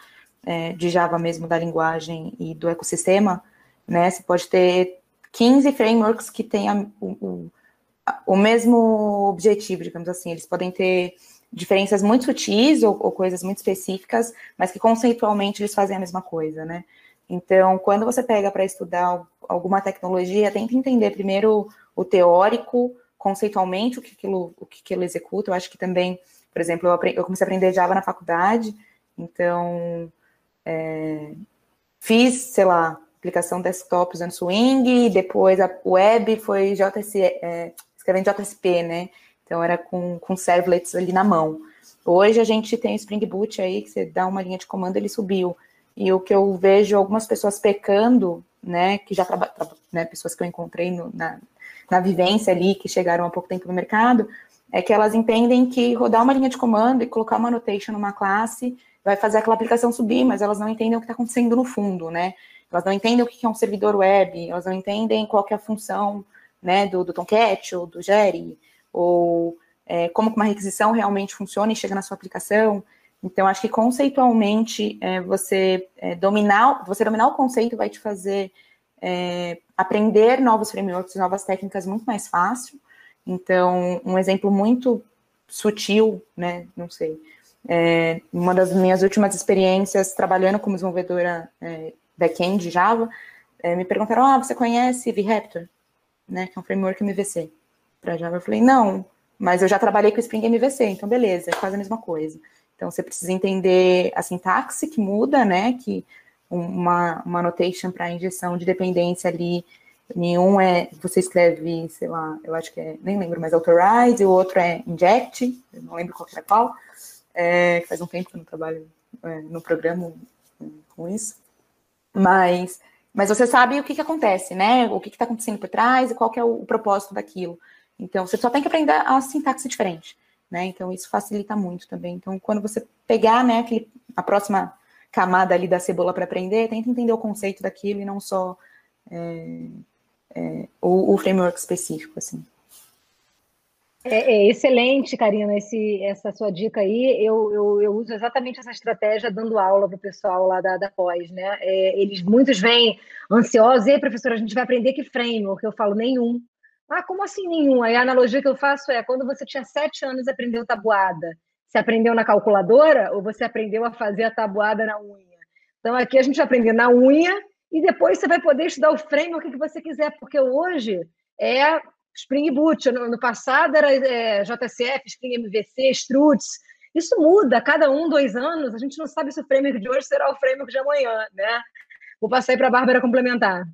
é, de Java mesmo, da linguagem e do ecossistema, né? Você pode ter 15 frameworks que tenham o, o, o mesmo objetivo, digamos assim. Eles podem ter diferenças muito sutis ou, ou, coisas muito específicas, mas que conceitualmente eles fazem a mesma coisa, né? Então, quando você pega para estudar alguma tecnologia, tenta entender primeiro o teórico, conceitualmente, o que aquilo, o que aquilo executa. Eu acho que também, por exemplo, eu, comecei a aprender Java na faculdade, então é, fiz, sei lá, aplicação desktop usando Swing, depois a web foi JS, é, escrevendo JSP, né? Então era com, com servlets ali na mão. Hoje a gente tem o Spring Boot aí, que você dá uma linha de comando, ele subiu. E o que eu vejo algumas pessoas pecando, né, que já trabalham, né, pessoas que eu encontrei no, na, na vivência ali, que chegaram há pouco tempo no mercado, é que elas entendem que rodar uma linha de comando e colocar uma annotation numa classe vai fazer aquela aplicação subir, mas elas não entendem o que está acontecendo no fundo, né? Elas não entendem o que é um servidor web, elas não entendem qual é a função né, do, do Tomcat ou do Jerry, ou é, como uma requisição realmente funciona e chega na sua aplicação. Então, acho que conceitualmente é, você é, dominar, você dominar o conceito vai te fazer é, aprender novos frameworks, novas técnicas muito mais fácil. Então, um exemplo muito sutil, né? Não sei, é, uma das minhas últimas experiências trabalhando como desenvolvedora é, back-end Java, é, me perguntaram: ah, você conhece VRaptor? Né, que é um framework MVC para Java. Eu falei: não, mas eu já trabalhei com Spring MVC, então beleza, é quase a mesma coisa. Então você precisa entender a sintaxe que muda, né? Que uma, uma notation para injeção de dependência ali. Nenhum é, você escreve, sei lá, eu acho que é, nem lembro, mas authorize, o outro é inject, eu não lembro qual era qual é, faz um tempo que eu não trabalho é, no programa com isso, mas, mas você sabe o que, que acontece, né? O que está acontecendo por trás e qual que é o, o, propósito daquilo. Então, você só tem que aprender a sintaxe diferente, né? Então, isso facilita muito também. Então, quando você pegar, né, aquele, a próxima camada ali da cebola para aprender, tenta entender o conceito daquilo e não só é, é, o, o framework específico, assim. É, é, excelente, Karina, esse, essa sua dica aí. Eu, eu, eu, uso exatamente essa estratégia dando aula para o pessoal lá da, da pós, né? É, eles, muitos vêm ansiosos, e professora, a gente vai aprender que framework? Eu falo, nenhum. Ah, como assim nenhum? Aí a analogia que eu faço é, quando você tinha sete anos e aprendeu tabuada, você aprendeu na calculadora ou você aprendeu a fazer a tabuada na unha? Então, aqui a gente vai aprender na unha e depois você vai poder estudar o framework que você quiser, porque hoje é Spring Boot, no, no passado era é, JCF, Spring MVC, Struts. Isso muda, cada um, dois anos, a gente não sabe se o framework de hoje será o framework de amanhã, né? Vou passar aí para a Bárbara complementar.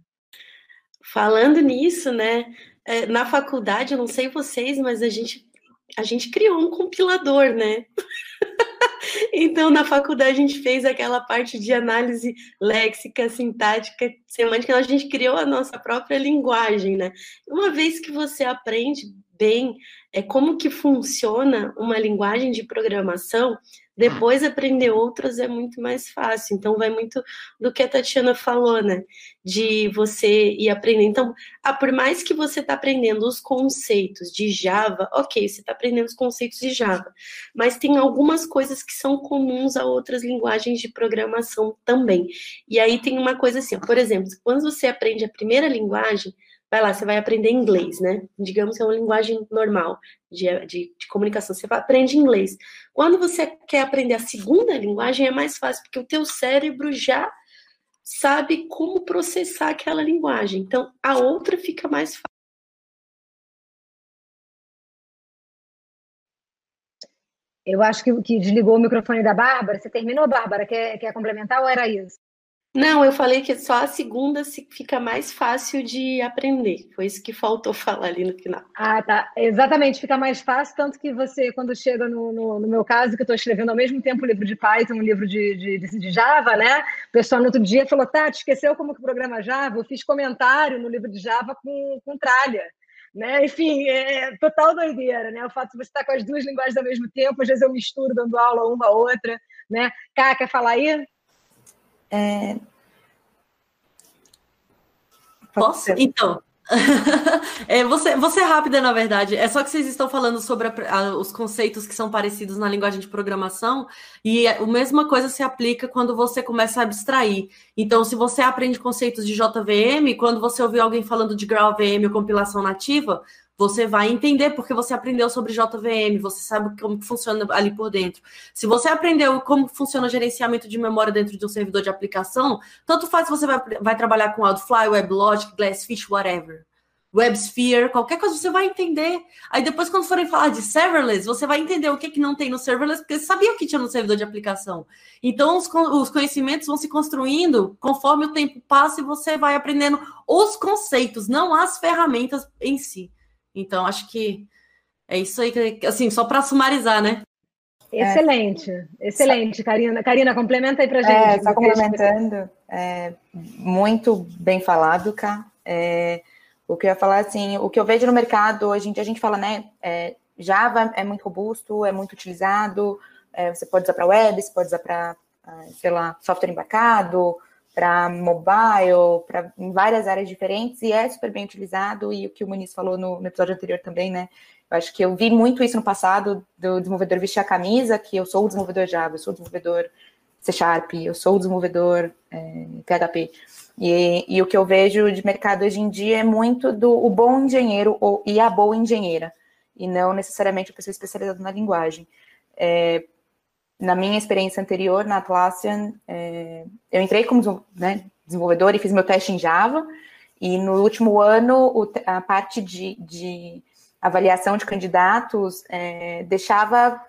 Falando nisso, né? É, na faculdade, eu não sei vocês, mas a gente, a gente criou um compilador, né? Então, na faculdade, a gente fez aquela parte de análise léxica, sintática, semântica, a gente criou a nossa própria linguagem, né? Uma vez que você aprende bem é, como que funciona uma linguagem de programação, depois aprender outras é muito mais fácil. Então, vai muito do que a Tatiana falou, né? De você ir aprendendo. Então, ah, por mais que você está aprendendo os conceitos de Java, ok, você está aprendendo os conceitos de Java, mas tem algumas coisas que são comuns a outras linguagens de programação também. E aí tem uma coisa assim, ó, por exemplo, quando você aprende a primeira linguagem, vai lá, você vai aprender inglês, né? Digamos que é uma linguagem normal de, de, de, comunicação, você aprende inglês. Quando você quer aprender a segunda linguagem, é mais fácil, porque o teu cérebro já sabe como processar aquela linguagem. Então, a outra fica mais fácil. Eu acho que, que desligou o microfone da Bárbara. Você terminou, Bárbara? Quer, quer complementar ou era isso? Não, eu falei que só a segunda fica mais fácil de aprender. Foi isso que faltou falar ali no final. Ah, tá. Exatamente, fica mais fácil, tanto que você, quando chega no, no, no meu caso, que eu estou escrevendo ao mesmo tempo um livro de Python, um livro de, de, de, Java, né? O pessoal no outro dia falou, Tati, esqueceu como que programa Java? Eu fiz comentário no livro de Java com, com tralha. Né? Enfim, é total doideira, né? O fato de você estar com as duas linguagens ao mesmo tempo, às vezes eu misturo dando aula uma a outra, né? Cá, quer falar aí? É... Posso? Então. é, você, você é rápida, na verdade. É só que vocês estão falando sobre a, a, os conceitos que são parecidos na linguagem de programação, e a, a mesma coisa se aplica quando você começa a abstrair. Então, se você aprende conceitos de JVM, quando você ouvir alguém falando de GraalVM ou compilação nativa, você vai entender porque você aprendeu sobre JVM, você sabe como funciona ali por dentro. Se você aprendeu como funciona o gerenciamento de memória dentro de um servidor de aplicação, tanto faz se você vai, vai trabalhar com Outfly, WebLogic, Glassfish, whatever. WebSphere, qualquer coisa você vai entender. Aí depois, quando forem falar de serverless, você vai entender o que, que não tem no serverless, porque você sabia o que tinha no servidor de aplicação. Então, os, os conhecimentos vão se construindo conforme o tempo passa e você vai aprendendo os conceitos, não as ferramentas em si. Então, acho que é isso aí, que, assim, só para sumarizar, né? Excelente, é. excelente, Karina. Karina, complementa aí para gente. É, só complementando, é, muito bem falado, Cá. É, o que eu ia falar, assim, o que eu vejo no mercado, hoje em dia a gente fala, né, é, Java é muito robusto, é muito utilizado, é, você pode usar para web, você pode usar para, ah, sei lá, software embarcado, para mobile, para várias áreas diferentes, e é super bem utilizado, e o que o Muniz falou no, no, episódio anterior também, né? Eu acho que eu vi muito isso no passado, do desenvolvedor vestir a camisa, que eu sou o desenvolvedor Java, eu sou o desenvolvedor C Sharp, eu sou o desenvolvedor é, PHP. E, e, o que eu vejo de mercado hoje em dia é muito do o bom engenheiro ou, e a boa engenheira, e não necessariamente a pessoa especializada na linguagem. É, na minha experiência anterior na Atlassian, é, eu entrei como né, desenvolvedor e fiz meu teste em Java, e no último ano o, a parte de, de, avaliação de candidatos é, deixava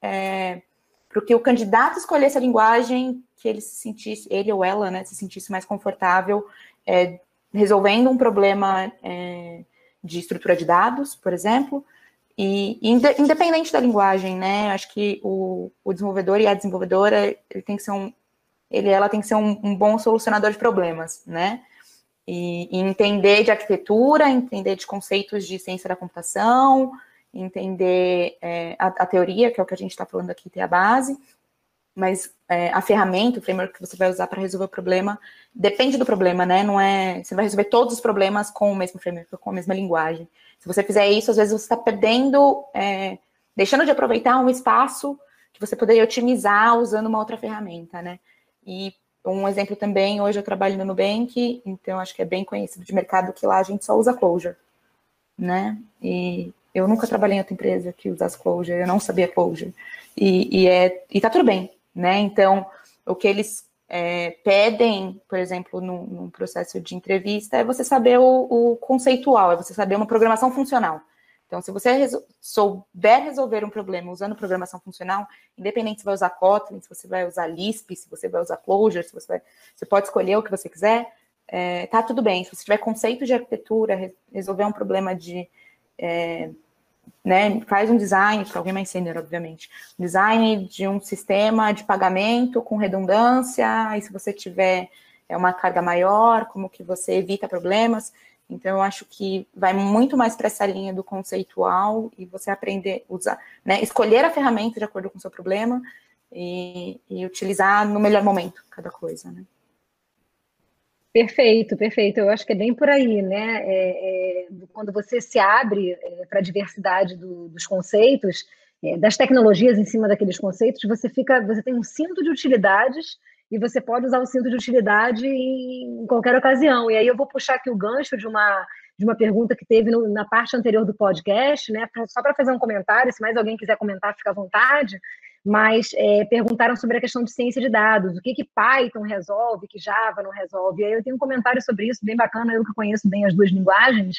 é, para que o candidato escolhesse a linguagem que ele se sentisse, ele ou ela, né, se sentisse mais confortável é, resolvendo um problema é, de estrutura de dados, por exemplo, e independente da linguagem, né? Acho que o, o desenvolvedor e a desenvolvedora ele tem que ser um, ele, ela tem que ser um, um bom solucionador de problemas, né? E, e, entender de arquitetura, entender de conceitos de ciência da computação, entender é, a, a, teoria, que é o que a gente está falando aqui, ter a base, mas é, a ferramenta, o framework que você vai usar para resolver o problema, depende do problema, né? Não é. Você vai resolver todos os problemas com o mesmo framework, com a mesma linguagem. Se você fizer isso, às vezes você está perdendo, é, deixando de aproveitar um espaço que você poderia otimizar usando uma outra ferramenta, né? E um exemplo também, hoje eu trabalho no Nubank, então acho que é bem conhecido de mercado que lá a gente só usa Clojure, né? E eu nunca trabalhei em outra empresa que usasse Clojure, eu não sabia Clojure. E, e, é, e tá tudo bem, né? Então, o que eles é, pedem, por exemplo, num, num, processo de entrevista, é você saber o, o, conceitual, é você saber uma programação funcional. Então, se você resol souber resolver um problema usando programação funcional, independente se vai usar Kotlin, se você vai usar Lisp, se você vai usar Clojure, se você vai, você pode escolher o que você quiser, é, tá tudo bem. Se você tiver conceito de arquitetura, resolver um problema de é, né, faz um design, para alguém mais sênior, obviamente, design de um sistema de pagamento com redundância, e se você tiver é, uma carga maior, como que você evita problemas. Então, eu acho que vai muito mais para essa linha do conceitual e você aprender, usar, né, escolher a ferramenta de acordo com o seu problema e, e utilizar no melhor momento cada coisa, né? Perfeito, perfeito. Eu acho que é bem por aí, né? É, é, quando você se abre é, para a diversidade do, dos conceitos, é, das tecnologias em cima daqueles conceitos, você fica, você tem um cinto de utilidades e você pode usar o cinto de utilidade em, qualquer ocasião. E aí eu vou puxar aqui o gancho de uma de uma pergunta que teve no, na parte anterior do podcast, né? Só para fazer um comentário, se mais alguém quiser comentar, fica à vontade mas é, perguntaram sobre a questão de ciência de dados, o que, que Python resolve, que Java não resolve. E aí eu tenho um comentário sobre isso, bem bacana, eu que conheço bem as duas linguagens.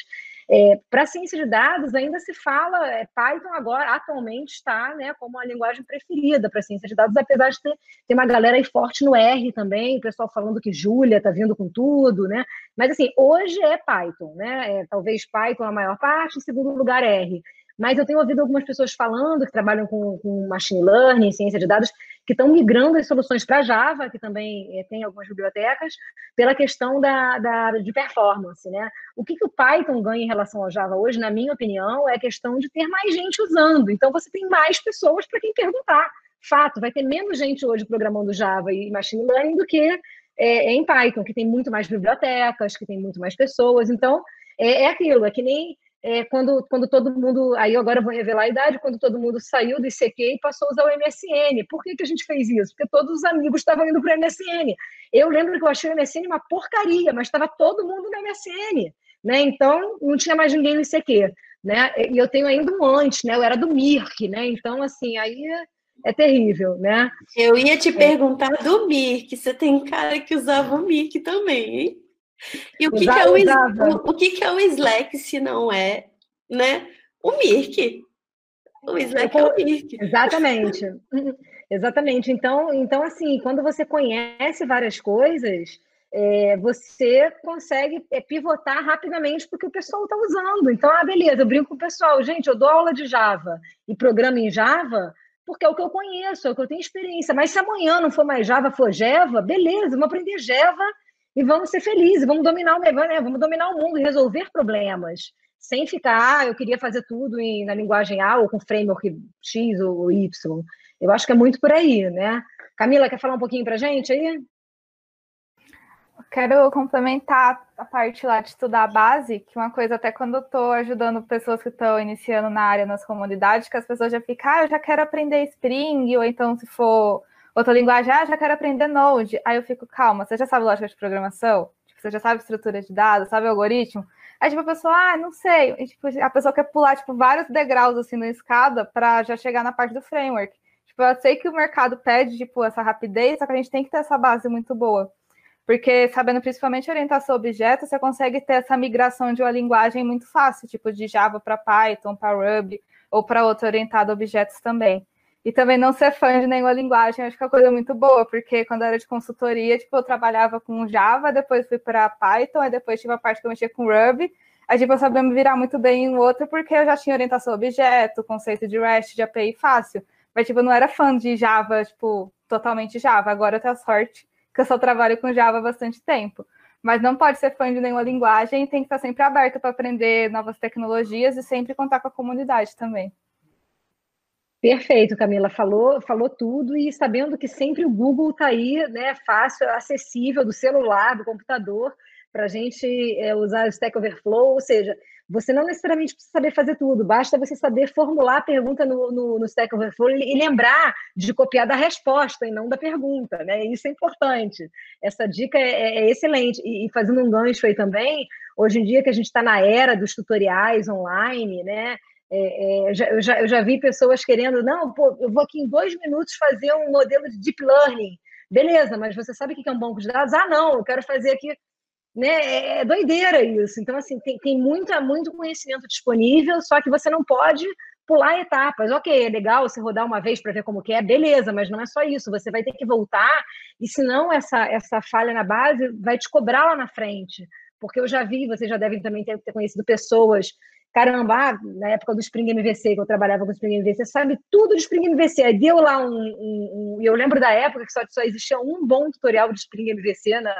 É, Para ciência de dados, ainda se fala, é, Python agora, atualmente, está né, como a linguagem preferida para ciência de dados, apesar de ter, ter uma galera aí forte no R também, o pessoal falando que Julia está vindo com tudo, né? Mas, assim, hoje é Python, né? É, talvez Python a maior parte, em segundo lugar R. Mas eu tenho ouvido algumas pessoas falando que trabalham com, com machine learning, ciência de dados, que estão migrando as soluções para Java, que também é, tem algumas bibliotecas, pela questão da, da, de performance. Né? O que, que o Python ganha em relação ao Java hoje, na minha opinião, é a questão de ter mais gente usando. Então, você tem mais pessoas para quem perguntar. Fato, vai ter menos gente hoje programando Java e machine learning do que é, em Python, que tem muito mais bibliotecas, que tem muito mais pessoas. Então, é, é aquilo, é que nem é, quando, quando todo mundo, aí agora eu vou revelar a idade, quando todo mundo saiu do ICQ e passou a usar o MSN. Por que, que a gente fez isso? Porque todos os amigos estavam indo para o MSN. Eu lembro que eu achei o MSN uma porcaria, mas estava todo mundo no MSN. Né? Então, não tinha mais ninguém no ICQ. Né? E eu tenho ainda um antes, né? eu era do Mirk, né? então, assim, aí é, terrível. Né? Eu ia te é. perguntar do Mirk, você tem cara que usava o Mirk também, hein? E o que, que é o, o, o, que, que é o Slack se não é, né? O Mirk. O Slack é o Mirk. Exatamente. Exatamente. Então, então, assim, quando você conhece várias coisas, é, você consegue é, pivotar rapidamente porque o pessoal está usando. Então, ah, beleza, eu brinco com o pessoal, gente, eu dou aula de Java e programa em Java porque é o que eu conheço, é o que eu tenho experiência. Mas se amanhã não for mais Java, for Java, beleza, vamos aprender Java e vamos ser felizes, vamos dominar o né? vamos dominar o mundo e resolver problemas, sem ficar, ah, eu queria fazer tudo em, na linguagem A ou com framework X ou Y. Eu acho que é muito por aí, né? Camila, quer falar um pouquinho para gente aí? Quero complementar a parte lá de estudar a base, que uma coisa até quando eu estou ajudando pessoas que estão iniciando na área, nas comunidades, que as pessoas já ficam, ah, eu já quero aprender Spring, ou então se for outra linguagem, ah, já quero aprender Node. Aí eu fico, calma, você já sabe lógica de programação? Tipo, você já sabe estrutura de dados, sabe algoritmo? Aí, tipo, a pessoa, ah, não sei. E, tipo, a pessoa quer pular, tipo, vários degraus, assim, na escada para já chegar na parte do framework. Tipo, eu sei que o mercado pede, tipo, essa rapidez, só que a gente tem que ter essa base muito boa. Porque, sabendo principalmente orientação a objetos, você consegue ter essa migração de uma linguagem muito fácil, tipo, de Java para Python, para Ruby, ou para outra orientada a objetos também. E também não ser fã de nenhuma linguagem, acho que é uma coisa muito boa, porque quando eu era de consultoria, tipo, eu trabalhava com Java, depois fui para Python, aí depois tive a parte que eu mexia com Ruby. Aí, tipo, eu sabia me virar muito bem em outro, porque eu já tinha orientação a objeto, conceito de REST, de API fácil. Mas, tipo, eu não era fã de Java, tipo, totalmente Java. Agora eu tenho a sorte que eu só trabalho com Java há bastante tempo. Mas não pode ser fã de nenhuma linguagem, tem que estar sempre aberto para aprender novas tecnologias e sempre contar com a comunidade também. Perfeito, Camila, falou, falou tudo e sabendo que sempre o Google está aí, né, fácil, acessível do celular, do computador, para a gente é, usar o Stack Overflow, ou seja, você não necessariamente precisa saber fazer tudo, basta você saber formular a pergunta no, no, no Stack Overflow e lembrar de copiar da resposta e não da pergunta, né? Isso é importante. Essa dica é, é, é excelente. E, e, fazendo um gancho aí também, hoje em dia que a gente está na era dos tutoriais online, né? É, é, já, eu, já, eu já vi pessoas querendo, não, pô, eu vou aqui em dois minutos fazer um modelo de deep learning. Beleza, mas você sabe o que é um banco de dados? Ah, não, eu quero fazer aqui. Né? É, é doideira isso. Então, assim, tem, tem muita, muito conhecimento disponível, só que você não pode pular etapas. Ok, é legal você rodar uma vez para ver como que é, beleza, mas não é só isso. Você vai ter que voltar, e senão essa, essa falha na base vai te cobrar lá na frente. Porque eu já vi, vocês já devem também ter, ter conhecido pessoas caramba, ah, na época do Spring MVC, que eu trabalhava com o Spring MVC, sabe tudo de Spring MVC. Aí deu lá um, um, um, eu lembro da época que só, só existia um bom tutorial de Spring MVC na,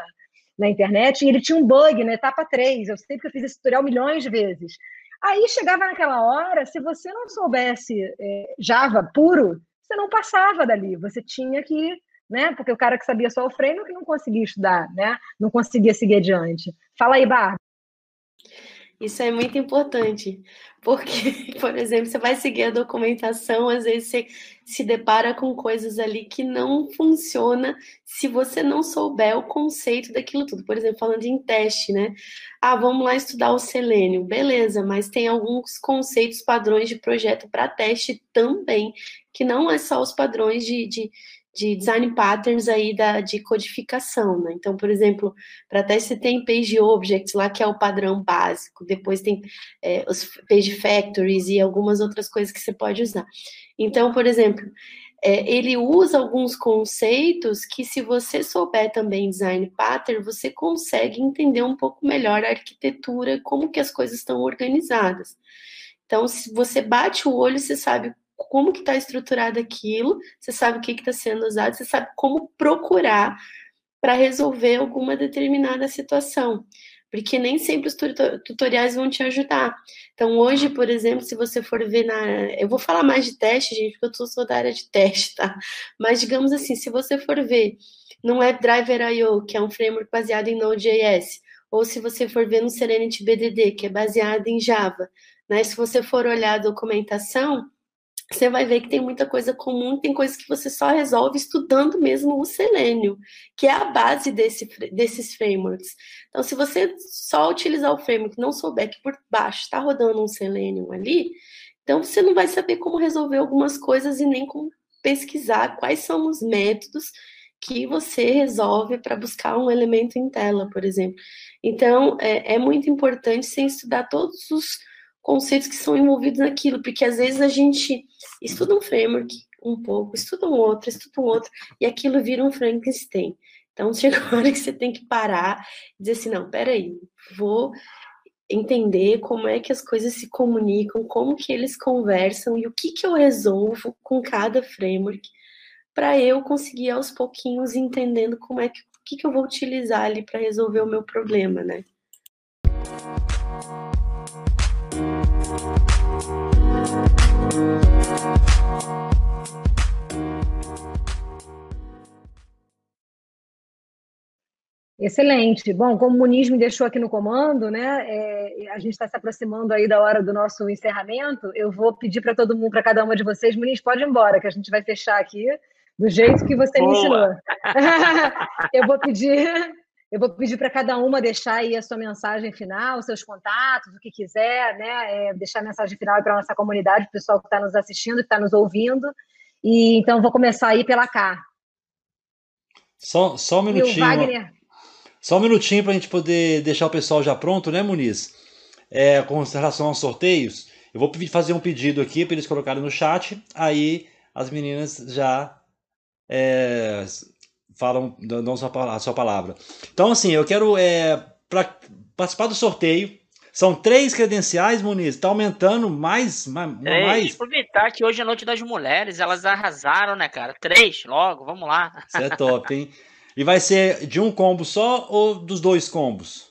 na internet, e ele tinha um bug na etapa 3. Eu sei que eu fiz esse tutorial milhões de vezes. Aí chegava naquela hora, se você não soubesse é, Java puro, você não passava dali. Você tinha que, né? Porque o cara que sabia só o frame que não conseguia estudar, né? Não conseguia seguir adiante. Fala aí, Bárbara. Isso é muito importante, porque, por exemplo, você vai seguir a documentação, às vezes você se depara com coisas ali que não funciona se você não souber o conceito daquilo tudo. Por exemplo, falando em teste, né? Ah, vamos lá estudar o selênio. Beleza, mas tem alguns conceitos, padrões de projeto para teste também, que não é só os padrões de, de de design patterns aí da, de codificação, né? Então, por exemplo, para teste tem page objects lá, que é o padrão básico, depois tem é, os page factories e algumas outras coisas que você pode usar. Então, por exemplo, é, ele usa alguns conceitos que, se você souber também design pattern, você consegue entender um pouco melhor a arquitetura, como que as coisas estão organizadas. Então, se você bate o olho, você sabe como que está estruturado aquilo, você sabe o que está sendo usado, você sabe como procurar para resolver alguma determinada situação. Porque nem sempre os tutoriais vão te ajudar. Então, hoje, por exemplo, se você for ver na. Eu vou falar mais de teste, gente, porque eu sou da área de teste, tá? Mas, digamos assim, se você for ver no WebDriver.io, que é um framework baseado em Node.js, ou se você for ver no Serenity BDD, que é baseado em Java, né? Se você for olhar a documentação, você vai ver que tem muita coisa comum, tem coisas que você só resolve estudando mesmo o Selenium, que é a base desse, desses frameworks. Então, se você só utilizar o framework não souber que por baixo está rodando um Selenium ali, então você não vai saber como resolver algumas coisas e nem como pesquisar quais são os métodos que você resolve para buscar um elemento em tela, por exemplo. Então, é, é muito importante você estudar todos os conceitos que são envolvidos naquilo, porque às vezes a gente estuda um framework um pouco, estuda um outro, estuda um outro, e aquilo vira um Frankenstein. Então chega a hora que você tem que parar e dizer assim, não, peraí, vou entender como é que as coisas se comunicam, como que eles conversam e o que que eu resolvo com cada framework para eu conseguir aos pouquinhos entendendo como é que o que, que eu vou utilizar ali para resolver o meu problema, né? Excelente. Bom, como o Muniz me deixou aqui no comando, né? É, a gente está se aproximando aí da hora do nosso encerramento. Eu vou pedir para todo mundo, para cada uma de vocês, Muniz, pode ir embora, que a gente vai fechar aqui do jeito que você Boa. me ensinou. eu vou pedir eu vou pedir para cada uma deixar aí a sua mensagem final, seus contatos, o que quiser, né? É, deixar a mensagem final para a nossa comunidade, o pessoal que está nos assistindo, que está nos ouvindo. E então vou começar aí pela Cá. Só, só um minutinho. Só um minutinho para a gente poder deixar o pessoal já pronto, né, Muniz? É, com relação aos sorteios, eu vou fazer um pedido aqui para eles colocarem no chat, aí as meninas já é, falam, dão a sua palavra. Então, assim, eu quero é, para participar do sorteio. São três credenciais, Muniz. Está aumentando mais, mais, três. mais. Aproveitar que hoje é Noite das Mulheres, elas arrasaram, né, cara? Três, logo, vamos lá. Isso é top, hein? E vai ser de um combo só ou dos dois combos?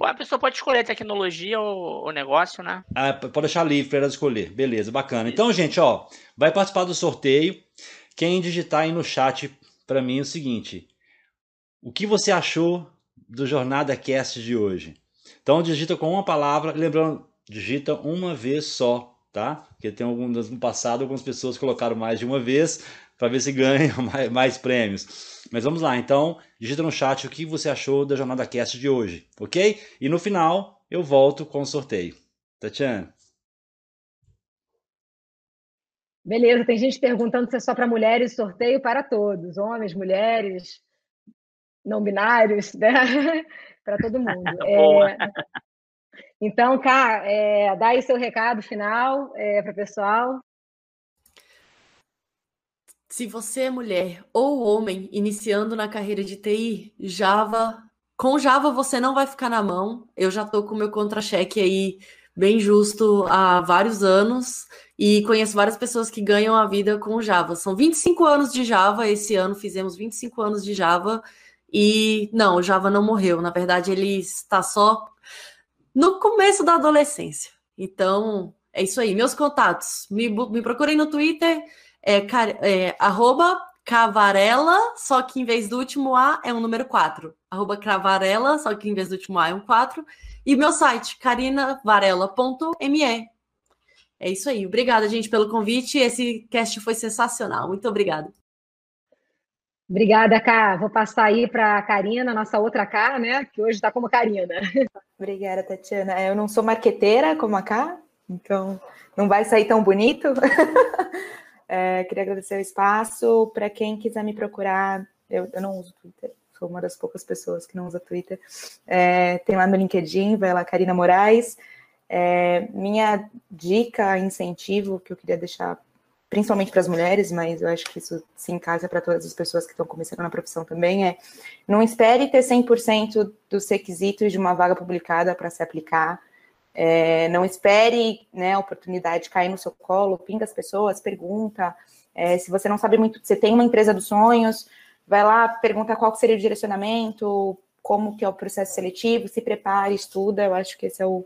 A pessoa pode escolher tecnologia ou, ou negócio, né? Ah, pode deixar livre para ela escolher. Beleza, bacana. Então, gente, ó, vai participar do sorteio. Quem digitar aí no chat para mim o seguinte: o que você achou do Jornada Cast de hoje? Então digita com uma palavra, lembrando, digita uma vez só, tá? Porque tem alguns no passado algumas pessoas colocaram mais de uma vez para ver se ganham mais, mais, prêmios. Mas vamos lá, então digita no chat o que você achou da Jornada Cast de hoje, ok? E no final eu volto com o sorteio. Tatiana. Beleza, tem gente perguntando se é só para mulheres, sorteio para todos, homens, mulheres, não binários, né? para todo mundo. é, então, cá, é, dá aí seu recado final é, para o pessoal. Se você é mulher ou homem iniciando na carreira de TI, Java, com Java você não vai ficar na mão. Eu já estou com o meu contra-cheque aí bem justo há vários anos e conheço várias pessoas que ganham a vida com Java. São 25 anos de Java, esse ano fizemos 25 anos de Java e não, o Java não morreu. Na verdade, ele está só no começo da adolescência. Então, é isso aí. Meus contatos, me, me procurem no Twitter, é, é arroba Cavarela, só que em vez do último A é um número 4. Arroba Cavarela, só que em vez do último A é um 4. E meu site, carinavarela.me. É isso aí. Obrigada, gente, pelo convite. Esse cast foi sensacional. Muito obrigada. Obrigada, Ká. Vou passar aí para a Karina, nossa outra Ká, né? Que hoje está como Karina. Obrigada, Tatiana. Eu não sou marqueteira como a Ká, então não vai sair tão bonito. é, queria agradecer o espaço. Para quem quiser me procurar, eu, eu, não uso Twitter, sou uma das poucas pessoas que não usa Twitter. É, tem lá no LinkedIn, vai lá, Karina Moraes. É, minha dica, incentivo que eu queria deixar principalmente para as mulheres, mas eu acho que isso se encaixa para todas as pessoas que estão começando na profissão também, é não espere ter 100% dos requisitos de uma vaga publicada para se aplicar, é, não espere né, a oportunidade cair no seu colo, pinga as pessoas, pergunta, é, se você não sabe muito, você tem uma empresa dos sonhos, vai lá, pergunta qual seria o direcionamento, como que é o processo seletivo, se prepare, estuda, eu acho que esse é o,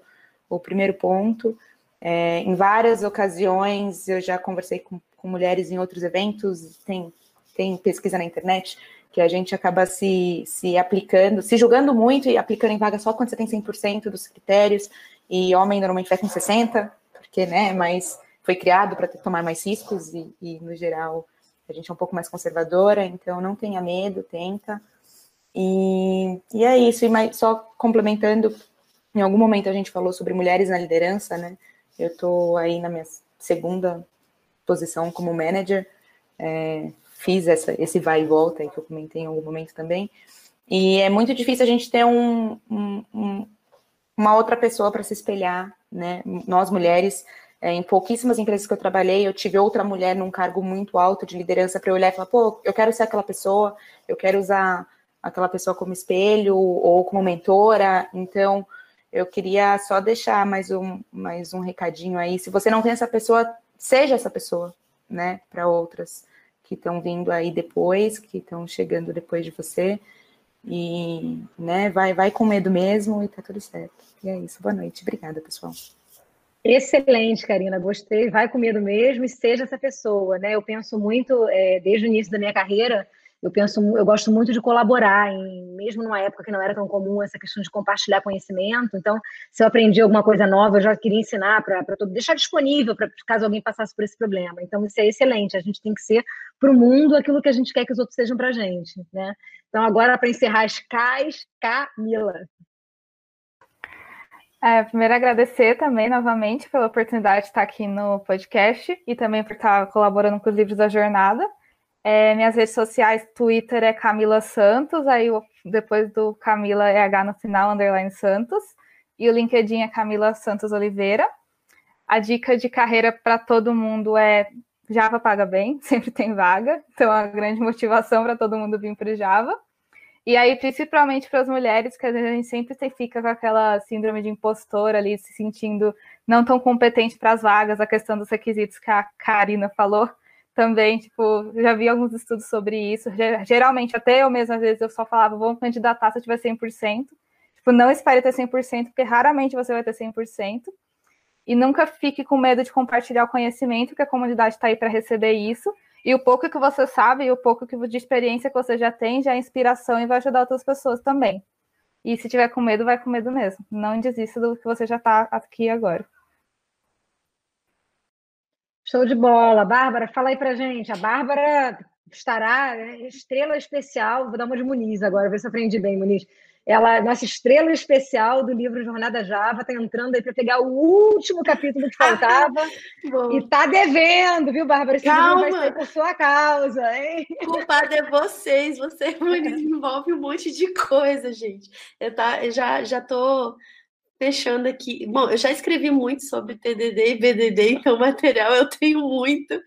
o primeiro ponto, é, em várias ocasiões, eu já conversei com, com, mulheres em outros eventos, tem, tem pesquisa na internet, que a gente acaba se, se aplicando, se julgando muito e aplicando em vaga só quando você tem 100% dos critérios, e homem normalmente vai com 60%, porque, né, mas foi criado para tomar mais riscos, e, e, no geral a gente é um pouco mais conservadora, então não tenha medo, tenta. E, e é isso, e mais, só complementando, em algum momento a gente falou sobre mulheres na liderança, né? Eu estou aí na minha segunda posição como manager, é, fiz essa, esse vai e volta aí que eu comentei em algum momento também, e é muito difícil a gente ter um, um, um, uma outra pessoa para se espelhar, né? Nós mulheres, é, em pouquíssimas empresas que eu trabalhei, eu tive outra mulher num cargo muito alto de liderança para eu olhar e falar, pô, eu quero ser aquela pessoa, eu quero usar aquela pessoa como espelho ou como mentora, então eu queria só deixar mais um, mais um recadinho aí. Se você não tem essa pessoa, seja essa pessoa, né, para outras que estão vindo aí depois, que estão chegando depois de você. E, né, vai, vai com medo mesmo e tá tudo certo. E é isso. Boa noite. Obrigada, pessoal. Excelente, Karina. Gostei. Vai com medo mesmo e seja essa pessoa, né? Eu penso muito, é, desde o início da minha carreira, eu penso, eu gosto muito de colaborar, em, mesmo numa época que não era tão comum essa questão de compartilhar conhecimento. Então, se eu aprendi alguma coisa nova, eu já queria ensinar para todo, deixar disponível para caso alguém passasse por esse problema. Então, isso é excelente. A gente tem que ser para o mundo aquilo que a gente quer que os outros sejam para a gente, né? Então, agora para encerrar as CAIs, Camila. É, primeiro agradecer também novamente pela oportunidade de estar aqui no podcast e também por estar colaborando com os livros da jornada. É, minhas redes sociais, Twitter é Camila Santos, aí depois do Camila é H no final, underline Santos, e o LinkedIn é Camila Santos Oliveira. A dica de carreira para todo mundo é Java paga bem, sempre tem vaga, então é uma grande motivação para todo mundo vir para o Java. E aí, principalmente para as mulheres, que a gente sempre fica com aquela síndrome de impostor ali, se sentindo não tão competente para as vagas, a questão dos requisitos que a Karina falou também, tipo, já vi alguns estudos sobre isso. Geralmente, até eu mesma, às vezes, eu só falava, vamos candidatar se eu tiver 100%. Tipo, não espere ter 100%, porque raramente você vai ter 100%. E nunca fique com medo de compartilhar o conhecimento, que a comunidade está aí para receber isso. E o pouco que você sabe e o pouco de experiência que você já tem já é inspiração e vai ajudar outras pessoas também. E se tiver com medo, vai com medo mesmo. Não desista do que você já está aqui agora. Show de bola. Bárbara, fala aí pra gente. A Bárbara estará né, estrela especial, vou dar uma de Muniz agora, ver se aprendi bem, Muniz. Ela, nossa estrela especial do livro Jornada Java, está entrando aí para pegar o último capítulo que faltava e está devendo, viu, Bárbara? Esse Calma. vai sair por sua causa, hein? Culpado é vocês, você, Muniz, envolve um monte de coisa, gente. Eu, tá, eu já, já tô fechando aqui. Bom, eu já escrevi muito sobre TDD e BDD, então material eu tenho muito,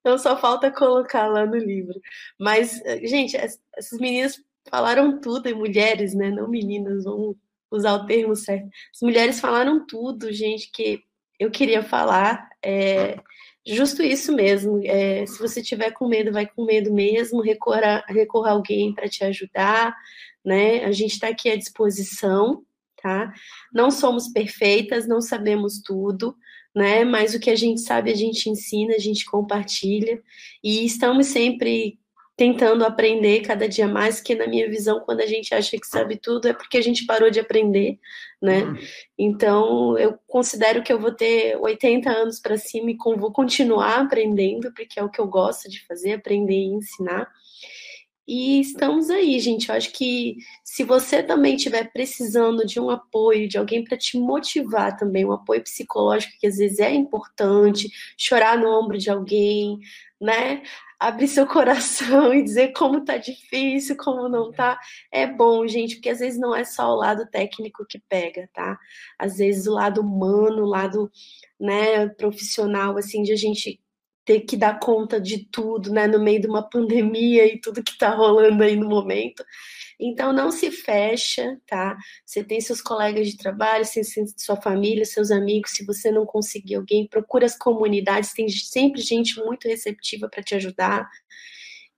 então só falta colocar lá no livro. Mas, gente, essas meninas falaram tudo, e mulheres, né? Não meninas, vamos usar o termo certo. As mulheres falaram tudo, gente, que eu queria falar. É, justo isso mesmo. É, se você tiver com medo, vai com medo mesmo, recorra, recorra a alguém para te ajudar, né? A gente está aqui à disposição, tá? Não somos perfeitas, não sabemos tudo, né? Mas o que a gente sabe, a gente ensina, a gente compartilha, e estamos sempre tentando aprender cada dia mais, que na minha visão, quando a gente acha que sabe tudo, é porque a gente parou de aprender, né? Uhum. Então, eu considero que eu vou ter 80 anos para cima e vou continuar aprendendo, porque é o que eu gosto de fazer, aprender e ensinar. E estamos aí, gente. Eu acho que se você também estiver precisando de um apoio, de alguém para te motivar também, um apoio psicológico que às vezes é importante, chorar no ombro de alguém, né? Abrir seu coração e dizer como tá difícil, como não tá, é bom, gente, porque às vezes não é só o lado técnico que pega, tá? Às vezes o lado humano, o lado, né, profissional, assim, de a gente ter que dar conta de tudo, né, no meio de uma pandemia e tudo que tá rolando aí no momento. Então, não se fecha, tá? Você tem seus colegas de trabalho, sua família, seus amigos. Se você não conseguir alguém, procura as comunidades. Tem sempre gente muito receptiva para te ajudar.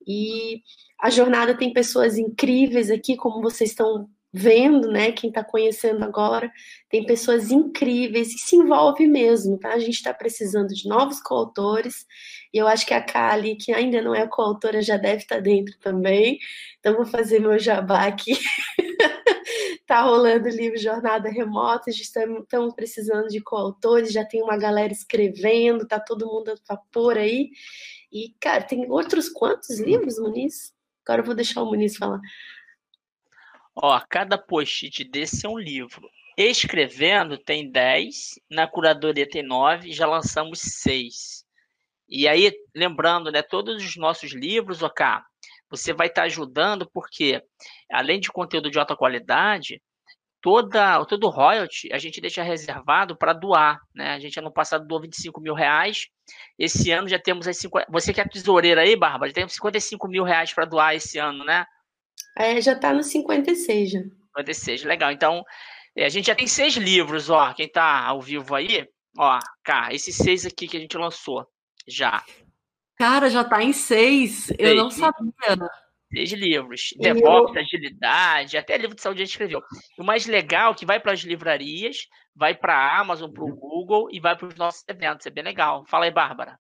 E a jornada tem pessoas incríveis aqui, como vocês estão vendo, né? Quem está conhecendo agora, tem pessoas incríveis e se envolve mesmo, tá? A gente está precisando de novos coautores e eu acho que a Kali, que ainda não é coautora, já deve estar tá dentro também. Então, vou fazer meu jabá aqui. tá rolando o livro Jornada Remota, estamos precisando de coautores, já tem uma galera escrevendo, tá todo mundo a vapor aí. E, cara, tem outros quantos livros, Muniz? Agora eu vou deixar o Muniz falar. Ó, cada post-it desse é um livro. Escrevendo tem 10, na curadoria tem 9, já lançamos 6. E aí, lembrando, né, todos os nossos livros, ok, você vai estar tá ajudando, porque além de conteúdo de alta qualidade, toda, todo royalty a gente deixa reservado para doar. Né? A gente ano passado doou 25 mil reais, esse ano já temos as 50. Você que é tesoureira aí, Bárbara, já temos 55 mil reais para doar esse ano, né? É, já está no 56 já. 56, legal. Então, é, a gente já tem seis livros, ó. Quem está ao vivo aí, ó, cá, esses seis aqui que a gente lançou já. Cara, já está em seis. seis Eu não sabia. Seis livros. DevOps, agilidade, até livro de saúde a gente escreveu. O mais legal é que vai para as livrarias, vai para a Amazon, para o Google e vai para os nossos eventos. É bem legal. Fala aí, Bárbara.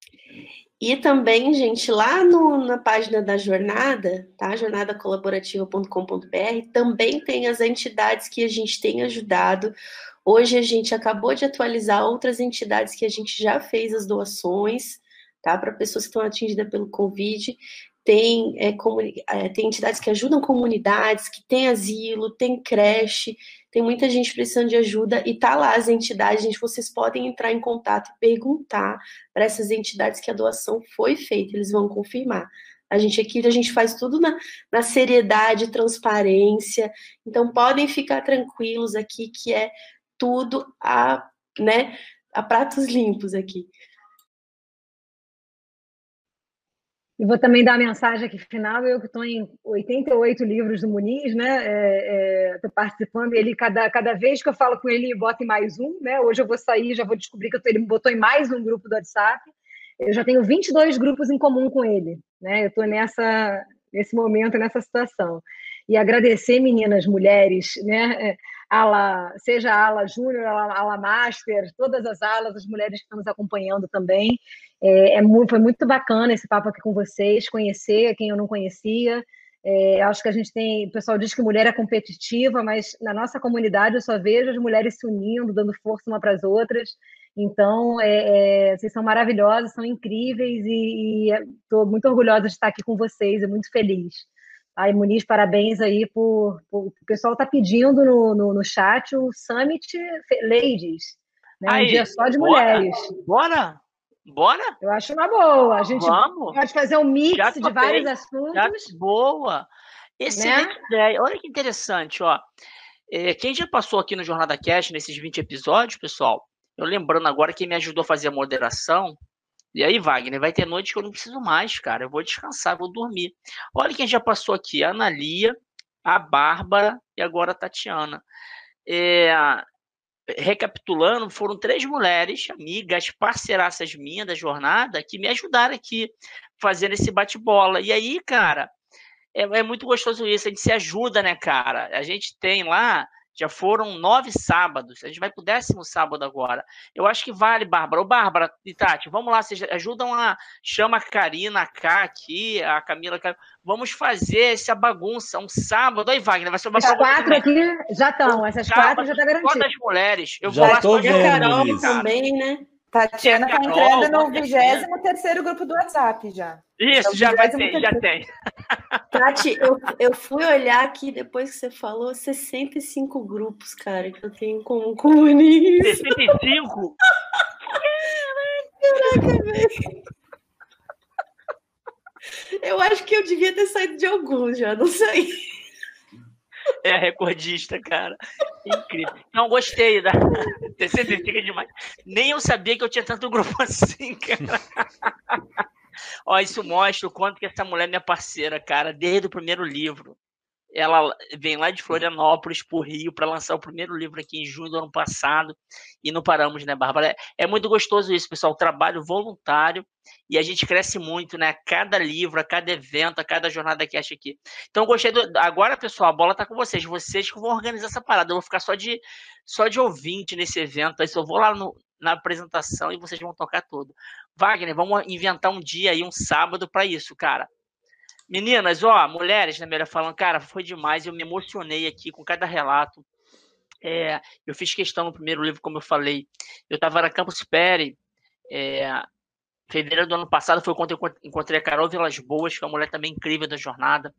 E também, gente, lá no, na página da jornada, tá? jornadacolaborativa.com.br, também tem as entidades que a gente tem ajudado. Hoje a gente acabou de atualizar outras entidades que a gente já fez as doações, tá? Para pessoas que estão atingidas pelo Covid. Tem, é, é, tem entidades que ajudam comunidades, que tem asilo, tem creche, tem muita gente precisando de ajuda e tá lá as entidades, gente, vocês podem entrar em contato e perguntar para essas entidades que a doação foi feita, eles vão confirmar. A gente aqui, a gente faz tudo na, na seriedade, transparência, então podem ficar tranquilos aqui que é tudo a, né, a pratos limpos aqui. E vou também dar a mensagem aqui final, eu que estou em 88 livros do Muniz, né? Estou é, é, participando, ele cada, cada vez que eu falo com ele, bota em mais um, né? Hoje eu vou sair, já vou descobrir que tô, ele me botou em mais um grupo do WhatsApp. Eu já tenho 22 grupos em comum com ele, né? Eu estou nessa, nesse momento, nessa situação. E agradecer, meninas, mulheres, né? É, ala, seja a ala júnior, a ala master, todas as alas, as mulheres que estão nos acompanhando também. É, é muito, foi muito bacana esse papo aqui com vocês, conhecer quem eu não conhecia. É, acho que a gente tem. O pessoal diz que mulher é competitiva, mas na nossa comunidade eu só vejo as mulheres se unindo, dando força uma para as outras. Então, é, é, vocês são maravilhosas, são incríveis e estou muito orgulhosa de estar aqui com vocês e muito feliz. Aí, Muniz, parabéns aí por, por o pessoal está pedindo no, no, no, chat o Summit Ladies, né? Aí, um dia só de bora, mulheres. Bora? Bora? Eu acho uma boa. A gente Vamos. pode fazer um mix de vários assuntos. Já, boa. Excelente né? ideia. Olha que interessante, ó. É, quem já passou aqui no Jornada Cast, nesses 20 episódios, pessoal, eu lembrando agora quem me ajudou a fazer a moderação. E aí, Wagner, vai ter noite que eu não preciso mais, cara. Eu vou descansar, vou dormir. Olha quem já passou aqui: a Analia, a Bárbara e agora a Tatiana. é, recapitulando, foram três mulheres, amigas, parceiraças minhas da jornada, que me ajudaram aqui fazendo esse bate-bola. E aí, cara, é, é, muito gostoso isso, a gente se ajuda, né, cara? A gente tem lá já foram nove sábados. A gente vai pro décimo sábado agora. Eu acho que vale, Bárbara. Ô, Bárbara e Tati, vamos lá, vocês ajudam a. Chama a Karina, a Cá aqui, a Camila. Vamos fazer essa bagunça. Um sábado. Aí, Wagner, vai ser uma As quatro aqui já estão. Essas quatro já tá garantido. Todas as mulheres. Eu Já vou lá tô vendo Carol isso. também, né? Tatiana tá Carol, entrando no Tatiana. 23 grupo do WhatsApp já. Isso, Então, já vai ter, já terceiro. tem. Tati, eu, eu fui olhar aqui depois que você falou 65 grupos, cara, que eu tenho como comunista. 65? Eu acho que eu devia ter saído de alguns já, não sei. É recordista, cara. Incrível. Não, gostei da 65 é demais. Nem eu sabia que eu tinha tanto grupo assim, cara. Ó, isso mostra o quanto que essa mulher é minha parceira, cara, desde o primeiro livro. Ela vem lá de Florianópolis pro Rio para lançar o primeiro livro aqui em junho do ano passado e não paramos, né, Bárbara? É, muito gostoso isso, pessoal. Trabalho voluntário e a gente cresce muito, né? A cada livro, a cada evento, a cada jornada que acha aqui. Então, gostei do. Agora, pessoal, a bola tá com vocês. Vocês que vão organizar essa parada. Eu vou ficar só de, só de ouvinte nesse evento. Aí, eu vou lá no, na apresentação e vocês vão tocar tudo. Wagner, vamos inventar um dia aí, um sábado para isso, cara. Meninas, ó, mulheres, né, melhor falando, cara, foi demais. Eu me emocionei aqui com cada relato. É, eu fiz questão no primeiro livro, como eu falei. Eu estava na Campus Peri, é, fevereiro do ano passado, foi quando eu encontrei a Carol Vilas Boas, que é uma mulher também incrível da jornada.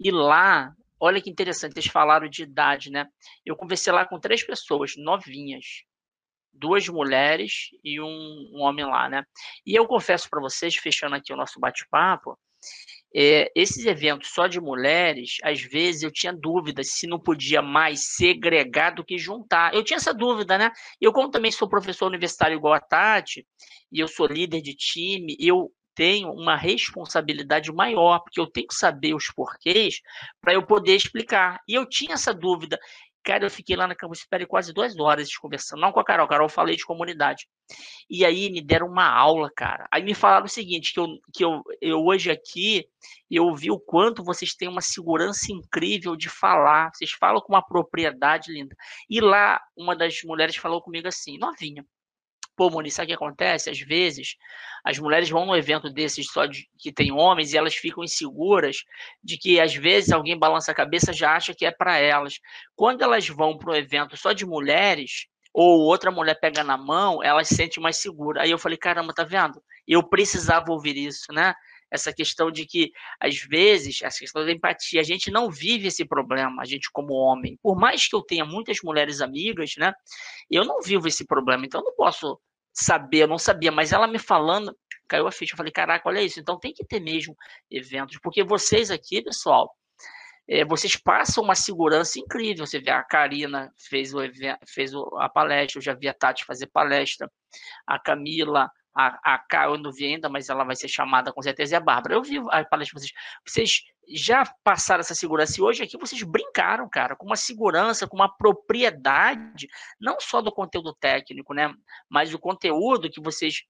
E lá, olha que interessante, eles falaram de idade, né? Eu conversei lá com três pessoas, novinhas, duas mulheres e um, um homem lá, né? E eu confesso para vocês, fechando aqui o nosso bate-papo, é, esses eventos só de mulheres, às vezes eu tinha dúvidas se não podia mais segregar do que juntar. Eu tinha essa dúvida, né? Eu, como também sou professor universitário igual a Tati, e eu sou líder de time, eu tenho uma responsabilidade maior, porque eu tenho que saber os porquês para eu poder explicar. E eu tinha essa dúvida. Cara, eu fiquei lá na Campus Espere quase duas horas conversando, não com a Carol, Carol eu falei de comunidade. E aí me deram uma aula, cara. Aí me falaram o seguinte, que eu, que eu, eu hoje aqui, eu vi o quanto vocês têm uma segurança incrível de falar, vocês falam com uma propriedade linda. E lá, uma das mulheres falou comigo assim, novinha, Pô, Moni, sabe o que acontece? Às vezes, as mulheres vão num evento desses só de, que tem homens e elas ficam inseguras de que, às vezes, alguém balança a cabeça já acha que é para elas. Quando elas vão para um evento só de mulheres, ou outra mulher pega na mão, elas se sentem mais seguras. Aí eu falei, caramba, tá vendo? Eu precisava ouvir isso, né? Essa questão de que, às vezes, essa questão da empatia, a gente não vive esse problema, a gente como homem. Por mais que eu tenha muitas mulheres amigas, né? Eu não vivo esse problema, então eu não posso saber, eu não sabia, mas ela me falando, caiu a ficha, eu falei, caraca, olha isso, então tem que ter mesmo eventos, porque vocês aqui, pessoal, é, vocês passam uma segurança incrível. Você vê a Karina fez, o evento, fez a palestra, eu já vi a Tati fazer palestra, a Camila, a, a eu não vi ainda, mas ela vai ser chamada com certeza, e a Bárbara. Eu vi a palestra de vocês. Vocês já passaram essa segurança, e hoje aqui vocês brincaram, cara, com uma segurança, com uma propriedade, não só do conteúdo técnico, né, mas o conteúdo que vocês,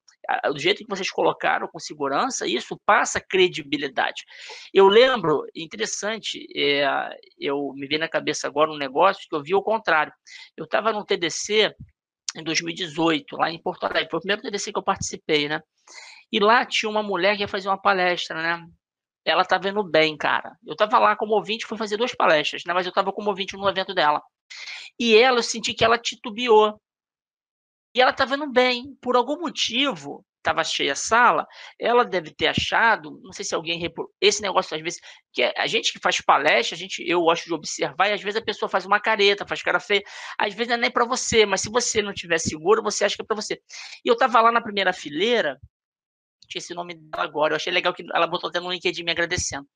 do jeito que vocês colocaram com segurança, isso passa credibilidade. Eu lembro, interessante, é, eu me vi na cabeça agora um negócio que eu vi o contrário. Eu estava no TDC em 2018, lá em Porto Alegre. Foi o primeiro TDC que eu participei, né? E lá tinha uma mulher que ia fazer uma palestra, né? Ela tá vendo bem, cara. Eu tava lá como ouvinte, fui fazer duas palestras, né? Mas eu tava como ouvinte no evento dela. E ela, eu senti que ela titubeou. E ela tá vendo bem. Por algum motivo, estava cheia a sala, ela deve ter achado, não sei se alguém esse negócio às vezes que a gente que faz palestra, a gente eu gosto de observar e às vezes a pessoa faz uma careta, faz cara feia, às vezes não é nem para você, mas se você não tiver seguro, você acha que é para você. E eu estava lá na primeira fileira, tinha esse nome dela agora, eu achei legal que ela botou até no LinkedIn me agradecendo.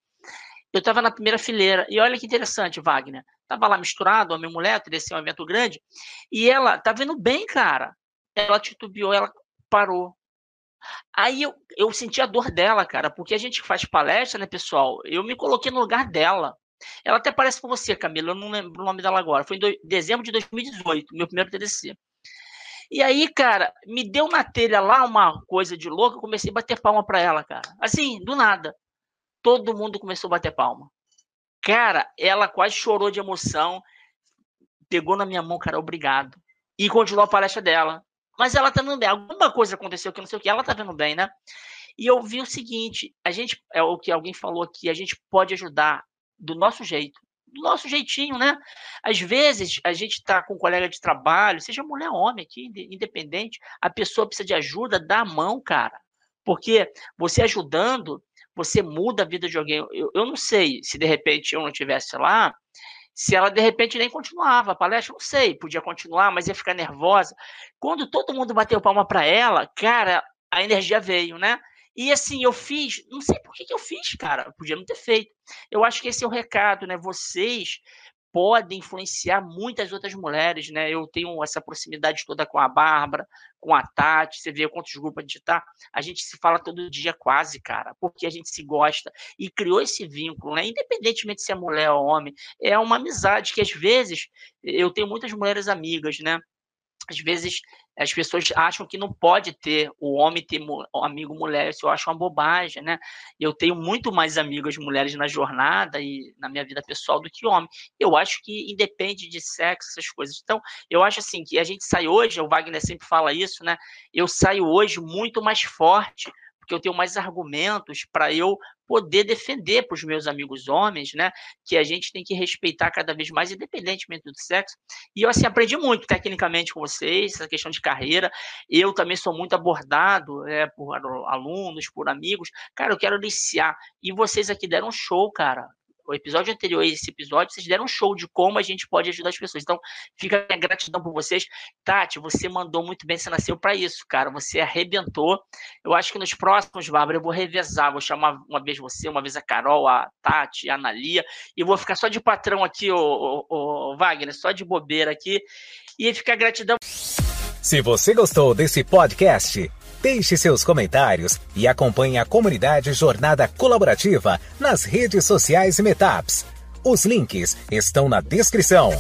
Eu estava na primeira fileira, e olha que interessante, Wagner. Tava lá misturado, a minha mulher, desse um evento grande, e ela tá vendo bem, cara. Ela titubeou, ela parou, Aí eu, eu senti a dor dela, cara, porque a gente faz palestra, né, pessoal? Eu me coloquei no lugar dela. Ela até parece com você, Camila, eu não lembro o nome dela agora. Foi em do, dezembro de 2018, meu primeiro TDC. E aí, cara, me deu na telha lá uma coisa de louco, eu comecei a bater palma pra ela, cara. Assim, do nada. Todo mundo começou a bater palma. Cara, ela quase chorou de emoção, pegou na minha mão, cara, obrigado. E continuou a palestra dela. Mas ela tá vendo bem. Alguma coisa aconteceu que não sei o que, ela tá vendo bem, né? E eu vi o seguinte: a gente, é o que alguém falou aqui, a gente pode ajudar do nosso jeito, do nosso jeitinho, né? Às vezes a gente está com um colega de trabalho, seja mulher ou homem aqui, independente, a pessoa precisa de ajuda, dá a mão, cara. Porque você ajudando, você muda a vida de alguém. Eu, eu não sei se de repente eu não tivesse lá, se ela de repente nem continuava a palestra, não sei, podia continuar, mas ia ficar nervosa. Quando todo mundo bateu palma para ela, cara, a energia veio, né? E assim, eu fiz, não sei por que, que eu fiz, cara, podia não ter feito. Eu acho que esse é o recado, né? Vocês podem influenciar muitas outras mulheres, né? Eu tenho essa proximidade toda com a Bárbara, com a Tati, você vê quantos grupos a gente tá, a gente se fala todo dia quase, cara, porque a gente se gosta e criou esse vínculo, né? Independentemente se é mulher ou homem, é uma amizade que às vezes eu tenho muitas mulheres amigas, né? Às vezes as pessoas acham que não pode ter o homem ter um amigo mulher, isso eu acho uma bobagem, né? Eu tenho muito mais amigas mulheres na jornada e na minha vida pessoal do que homem. Eu acho que independe de sexo, essas coisas. Então, eu acho assim que a gente sai hoje, o Wagner sempre fala isso, né? Eu saio hoje muito mais forte porque eu tenho mais argumentos para eu poder defender para os meus amigos homens, né, que a gente tem que respeitar cada vez mais, independentemente do sexo. E eu, assim, aprendi muito tecnicamente com vocês, essa questão de carreira. Eu também sou muito abordado é, por alunos, por amigos. Cara, eu quero iniciar. E vocês aqui deram um show, cara o episódio anterior a esse episódio, vocês deram um show de como a gente pode ajudar as pessoas. Então, fica a gratidão por vocês. Tati, você mandou muito bem, você nasceu para isso, cara. Você arrebentou. Eu acho que nos próximos, Bárbara, eu vou revezar. Vou chamar uma vez você, uma vez a Carol, a Tati, a Analia, e vou ficar só de patrão aqui, o, o Wagner, só de bobeira aqui. E fica a gratidão. Se você gostou desse podcast, Deixe seus comentários e acompanhe a comunidade Jornada Colaborativa nas redes sociais e Metaps. Os links estão na descrição.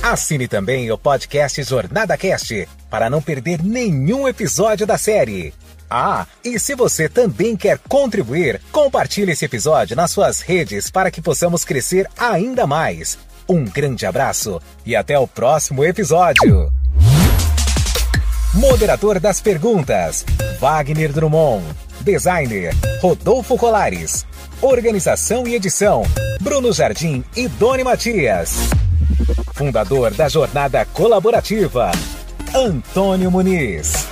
Assine também o podcast Jornada Cast para não perder nenhum episódio da série. Ah, e se você também quer contribuir, compartilhe esse episódio nas suas redes para que possamos crescer ainda mais. Um grande abraço e até o próximo episódio. Moderador das perguntas: Wagner Drummond. Designer: Rodolfo Colares. Organização e edição: Bruno Jardim e Doni Matias. Fundador da Jornada Colaborativa: Antônio Muniz.